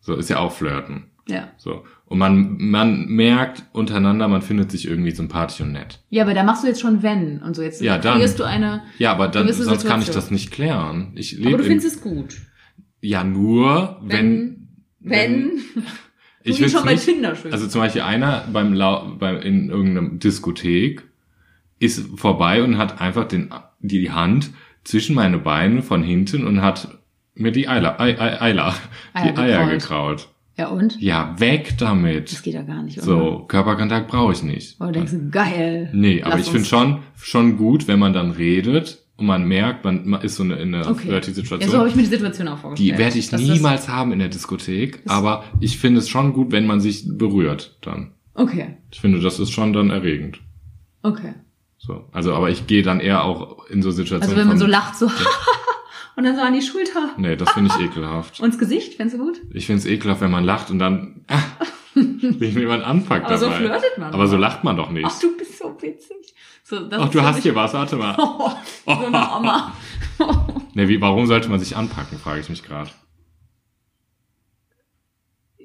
So, ist ja auch flirten. Ja. So. Und man, man merkt untereinander, man findet sich irgendwie sympathisch und nett. Ja, aber da machst du jetzt schon wenn und so. Jetzt Ja, dann. kreierst du eine. Ja, aber dann, sonst kann ich das nicht klären. Ich Aber lebe du im, findest es gut. Ja nur, wenn, Wenn. ich du ihn will's schon bei nicht, Tinder schön. also zum Beispiel einer beim, Lau beim in irgendeinem Diskothek, ist vorbei und hat einfach den, die Hand zwischen meine Beine von hinten und hat mir die Eiler, Ei, Ei, Eiler, die Eier Eier gekraut. Ja, und? Ja, weg Das damit. geht ja gar nicht, oder? So, Körperkontakt brauche ich nicht. Oder denkst du, geil. Nee, aber Lass ich finde schon, schon gut, wenn man dann redet und man merkt, man, man ist so eine, in einer Okay. flirty Ja, so Situation. habe ich mir die Situation auch vorgestellt. die werde ich niemals haben in der Diskothek, aber ich finde es schon gut, wenn man sich berührt dann. Okay, Ich finde, das ist schon dann erregend. okay. So, also, aber ich gehe dann eher auch in so Situationen. Also wenn man so lacht, so und dann so an die Schulter. Nee, das finde ich ekelhaft. Und ins Gesicht, findest du gut? Ich finde es ekelhaft, wenn man lacht und dann, wenn jemand anpackt Aber so dabei. flirtet man Aber so doch. lacht man doch nicht. Ach, du bist so witzig. So, das Ach, du hast hier was, warte mal. Oh, so eine Oma. Nee, wie, warum sollte man sich anpacken, frage ich mich gerade.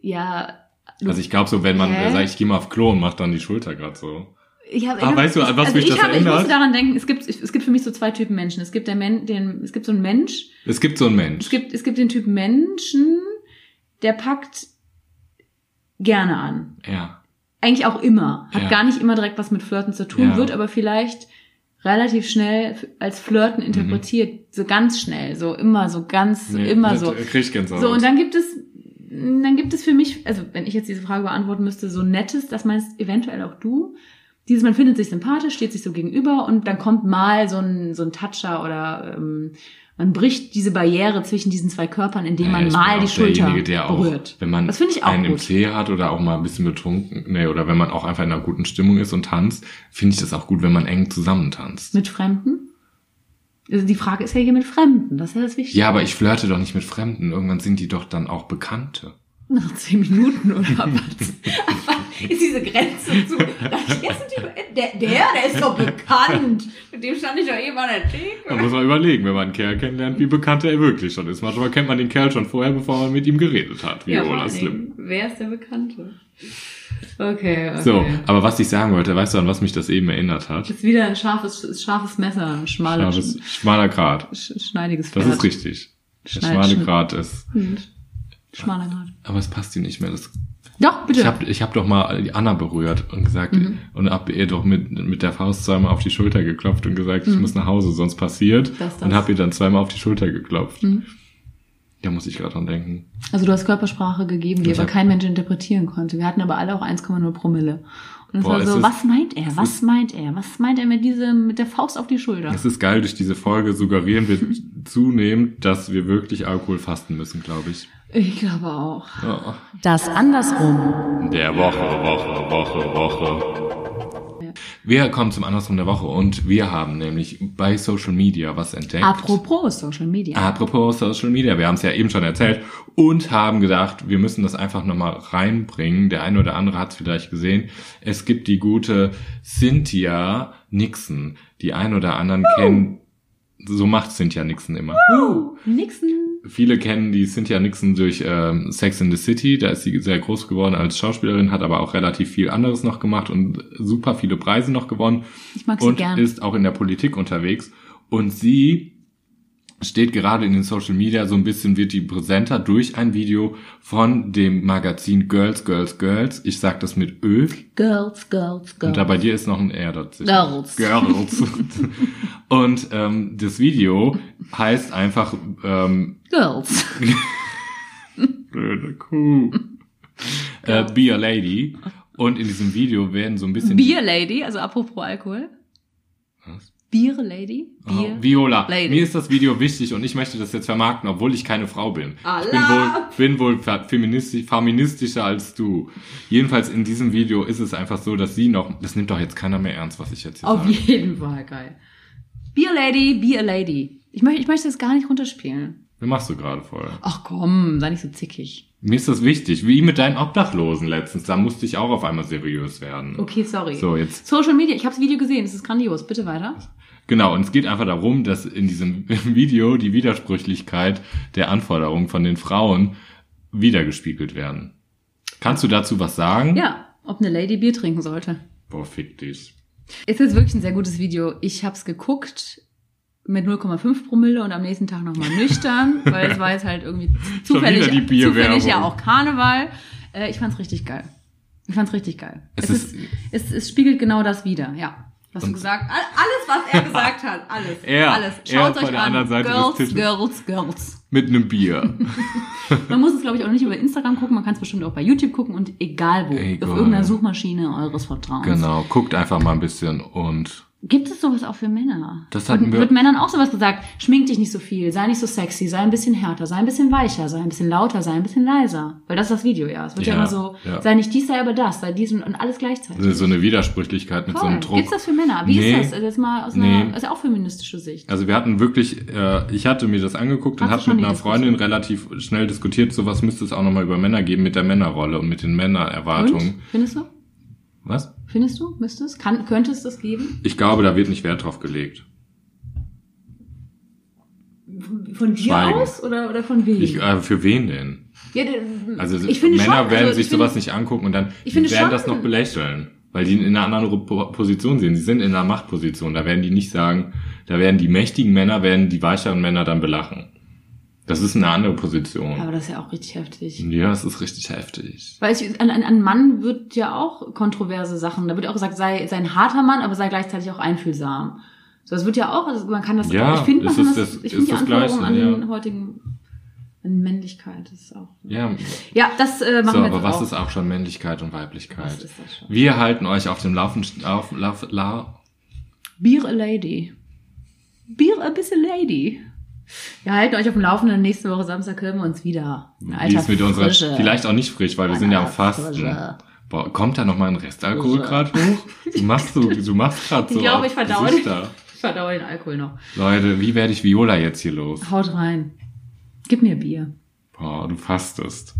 ja, Also ich glaube so, wenn man Hä? sagt, ich gehe mal auf Klo und macht dann die Schulter gerade so. ich hab, Ah, weißt du, was also mich ich das hab, Ich erinnert? musste daran denken, es gibt, es gibt für mich so zwei Typen Menschen. Es gibt der Men, den, es gibt so einen Mensch, Es gibt so einen Mensch. es gibt, es gibt den Typ Menschen, der packt gerne an. ja. Eigentlich auch immer. Hat Ja. gar nicht immer direkt was mit Flirten zu tun, Ja. wird aber vielleicht relativ schnell als Flirten interpretiert. So ganz schnell, so immer, so ganz, Nee, immer so. Krieg ich Gänsehaut. So, und dann gibt es, dann gibt es für mich, also wenn ich jetzt diese Frage beantworten müsste, so nettes, das meinst eventuell auch du. Dieses, man findet sich sympathisch, steht sich so gegenüber und dann kommt mal so ein, so ein Toucher oder ähm, man bricht diese Barriere zwischen diesen zwei Körpern, indem Ja, man ich mal die Schulter der auch, berührt. Wenn man das finde ich auch einen im gut. Tee hat oder auch mal ein bisschen betrunken, nee, oder wenn man auch einfach in einer guten Stimmung ist und tanzt, finde ich das auch gut, wenn man eng zusammen tanzt. Mit Fremden? Also die Frage ist ja hier mit Fremden, das ist ja das Wichtige. Ja, aber ich flirte doch nicht mit Fremden. Irgendwann sind die doch dann auch Bekannte. Nach zehn Minuten oder was? ist diese Grenze zu. Der, der, der ist doch bekannt. Mit dem stand ich doch eben an der Da Theke. muss man überlegen, wenn man einen Kerl kennenlernt, wie bekannt er wirklich schon ist. Manchmal kennt man den Kerl schon vorher, bevor man mit ihm geredet hat. Ja, vor Viola allen Slim. Wer ist der Bekannte? Okay, okay. So, aber was ich sagen wollte, weißt du, an was mich das eben erinnert hat? Das ist wieder ein scharfes, scharfes Messer, ein schmales, Scharfes, schmaler Grat. sch schneidiges Das Pferd. ist richtig. Schneid- schmale Grat ist. Hm. Schmaler Grad. Aber es passt dir nicht mehr. Das, Doch, bitte. ich habe ich hab doch mal die Anna berührt und gesagt, Mhm. und hab ihr doch mit, mit der Faust zweimal auf die Schulter geklopft und gesagt, ich muss nach Hause, sonst passiert. Mhm. Das, das. Und hab ihr dann zweimal auf die Schulter geklopft. Mhm. Da muss ich gerade dran denken. Also du hast Körpersprache gegeben, die Ich aber hab- kein Mensch interpretieren konnte. Wir hatten aber alle auch 1,0 Promille. Und es Boah, war es so, ist- was meint er? es Was meint er? Was meint er mit diesem, mit der Faust auf die Schulter? Es ist geil, durch diese Folge suggerieren wir zunehmend, dass wir wirklich Alkohol fasten müssen, glaube ich. Ich glaube auch. Oh. Das andersrum. Der Woche, Woche, Woche, Woche. Wir kommen zum Andersrum der Woche und wir haben nämlich bei Social Media was entdeckt. Apropos Social Media. Apropos Social Media, wir haben es ja eben schon erzählt und haben gedacht, wir müssen das einfach nochmal reinbringen. Der eine oder andere hat es vielleicht gesehen. Es gibt die gute Cynthia Nixon. Die ein oder anderen kennen, so macht Cynthia Nixon immer. Uh, Nixon. Viele kennen die Cynthia Nixon durch ähm, Sex in the City. Da ist sie sehr groß geworden als Schauspielerin, hat aber auch relativ viel anderes noch gemacht und super viele Preise noch gewonnen Ich mag sie und gern. ist auch in der Politik unterwegs. Und sie steht gerade in den Social Media so ein bisschen, wird die präsenter durch ein Video von dem Magazin Girls, Girls, Girls. Ich sag das mit Ö. Girls, Girls, Girls. Und da bei dir ist noch ein R dazwischen. Girls. Girls. und ähm, das Video heißt einfach ähm, Girls. blöde Kuh. äh, Be a Lady. Und in diesem Video werden so ein bisschen... Beer Lady, also apropos Alkohol. Was? Bier Lady? Oh, Bier. Viola, Lady. mir ist das Video wichtig und ich möchte das jetzt vermarkten, obwohl ich keine Frau bin. Ich bin wohl, Allah. bin wohl fe- feministisch, feministischer als du. Jedenfalls in diesem Video ist es einfach so, dass sie noch, das nimmt doch jetzt keiner mehr ernst, was ich jetzt hier Auf sage. jeden Fall geil. Beer Lady, Beer Lady. Ich, möchte, ich möchte das gar nicht runterspielen. Was machst du gerade voll? Ach komm, sei nicht so zickig. Mir ist das wichtig, wie mit deinen Obdachlosen letztens, da musste ich auch auf einmal seriös werden. Okay, sorry. So, jetzt Social Media, ich habe das Video gesehen, es ist grandios. Bitte weiter. Genau, und es geht einfach darum, dass in diesem Video die Widersprüchlichkeit der Anforderungen von den Frauen wiedergespiegelt werden. Kannst du dazu was sagen? Ja, ob eine Lady Bier trinken sollte. Boah, fick dich. Es ist wirklich ein sehr gutes Video. Ich habe es geguckt mit 0,5 Promille und am nächsten Tag nochmal nüchtern, weil es war jetzt halt irgendwie zufällig, zufällig ja auch Karneval. Äh, ich fand's richtig geil. Ich fand's richtig geil. Es Es, ist, es, es spiegelt genau das wieder, ja. Hast du gesagt? All- Alles, was er gesagt hat. Alles. Er- alles. er Schaut bei euch der an. anderen Seite des Girls. Girls, Girls. Mit einem Bier. Man muss es, glaube ich, auch nicht über Instagram gucken. Man kann es bestimmt auch bei YouTube gucken und egal wo. Egal. Auf irgendeiner Suchmaschine eures Vertrauens. genau, guckt einfach mal ein bisschen und Gibt es sowas auch für Männer? Das hatten Und wir- wird Männern auch sowas gesagt? Schmink dich nicht so viel, sei nicht so sexy, sei ein bisschen härter, sei ein bisschen weicher, sei ein bisschen lauter, sei ein bisschen leiser. Weil das ist das Video, ja. Es wird ja, Ja, immer so, ja. sei nicht dies, sei aber das, sei dies und, und alles gleichzeitig. so eine Widersprüchlichkeit mit so Voll. einem Druck. Gibt's das für Männer? Wie Nee. ist das? Also jetzt mal aus einer, ist ja auch feministische Sicht. Also wir hatten wirklich, äh, ich hatte mir das angeguckt und Hast schon mit einer Freundin relativ schnell diskutiert, sowas müsste es auch nochmal über Männer geben mit der Männerrolle und mit den Männererwartungen. Und? Findest du? Was? Findest du? Müsste es? Kann, könnte es das geben? Ich glaube, da wird nicht Wert drauf gelegt. Von dir Schweigen. aus oder, oder von wem? Ich, äh, für wen denn? ja, Also ich finde Männer schon, werden also sich ich finde- sowas nicht angucken und dann Ich finde werden schon- das noch belächeln, weil die in einer anderen Po- Position sind. Sie sind in einer Machtposition. Da werden die nicht sagen, da werden die mächtigen Männer, werden die weicheren Männer dann belachen. Das ist eine andere Position. Aber das ist ja auch richtig heftig. Ja, es ist richtig heftig. Weil ich, an, an Mann wird ja auch kontroverse Sachen. Da wird auch gesagt, sei, sei ein harter Mann, aber sei gleichzeitig auch einfühlsam. So, das wird ja auch, also man kann das, Ja, ich finde, man kann ist das, das- ich ist finde die das Gleiche, an ja. den heutigen, an Männlichkeit ist auch. Ja, Ja, das äh, machen so, wir aber jetzt was auch. ist auch schon Männlichkeit und Weiblichkeit? Was ist das schon? Wir halten euch auf dem Laufen, auf, lauf, la, Beer a Lady. Beer a bisschen Lady. Wir halten euch auf dem Laufenden. Nächste Woche Samstag hören wir uns wieder. In wie alter ist mit unserer, Frische. vielleicht auch nicht frisch, weil wir sind ja am Alter, Fasten. Frische. Boah, kommt da noch mal ein Restalkohol gerade hoch? Du machst so, du machst gerade so. Ich glaube, ich verdaue den, ich verdaue den Alkohol noch. Leute, wie werde ich Viola jetzt hier los? Haut rein. Gib mir Bier. Boah, du fastest.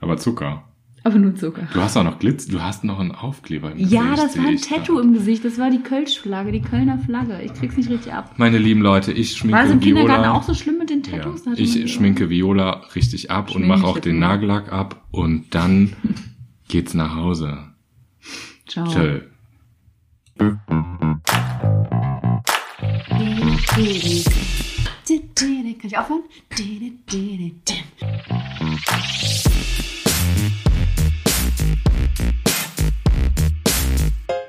Aber Zucker. Aber nur Zucker. Du hast auch noch Glitz, du hast noch einen Aufkleber im Ja, Gesicht. das war ein. Tattoo im Gesicht. Das war die Kölsch-Flagge, die Kölner Flagge. Ich krieg's nicht richtig ab. Meine lieben Leute, ich schminke War das im Kindergarten Viola. auch so schlimm mit den Ja. Tattoos? Die Ich schminke Viola richtig ab und Schminke mache auch den. Nagellack ab und dann geht's nach Hause. Ciao. Tschö. Kann ich aufhören?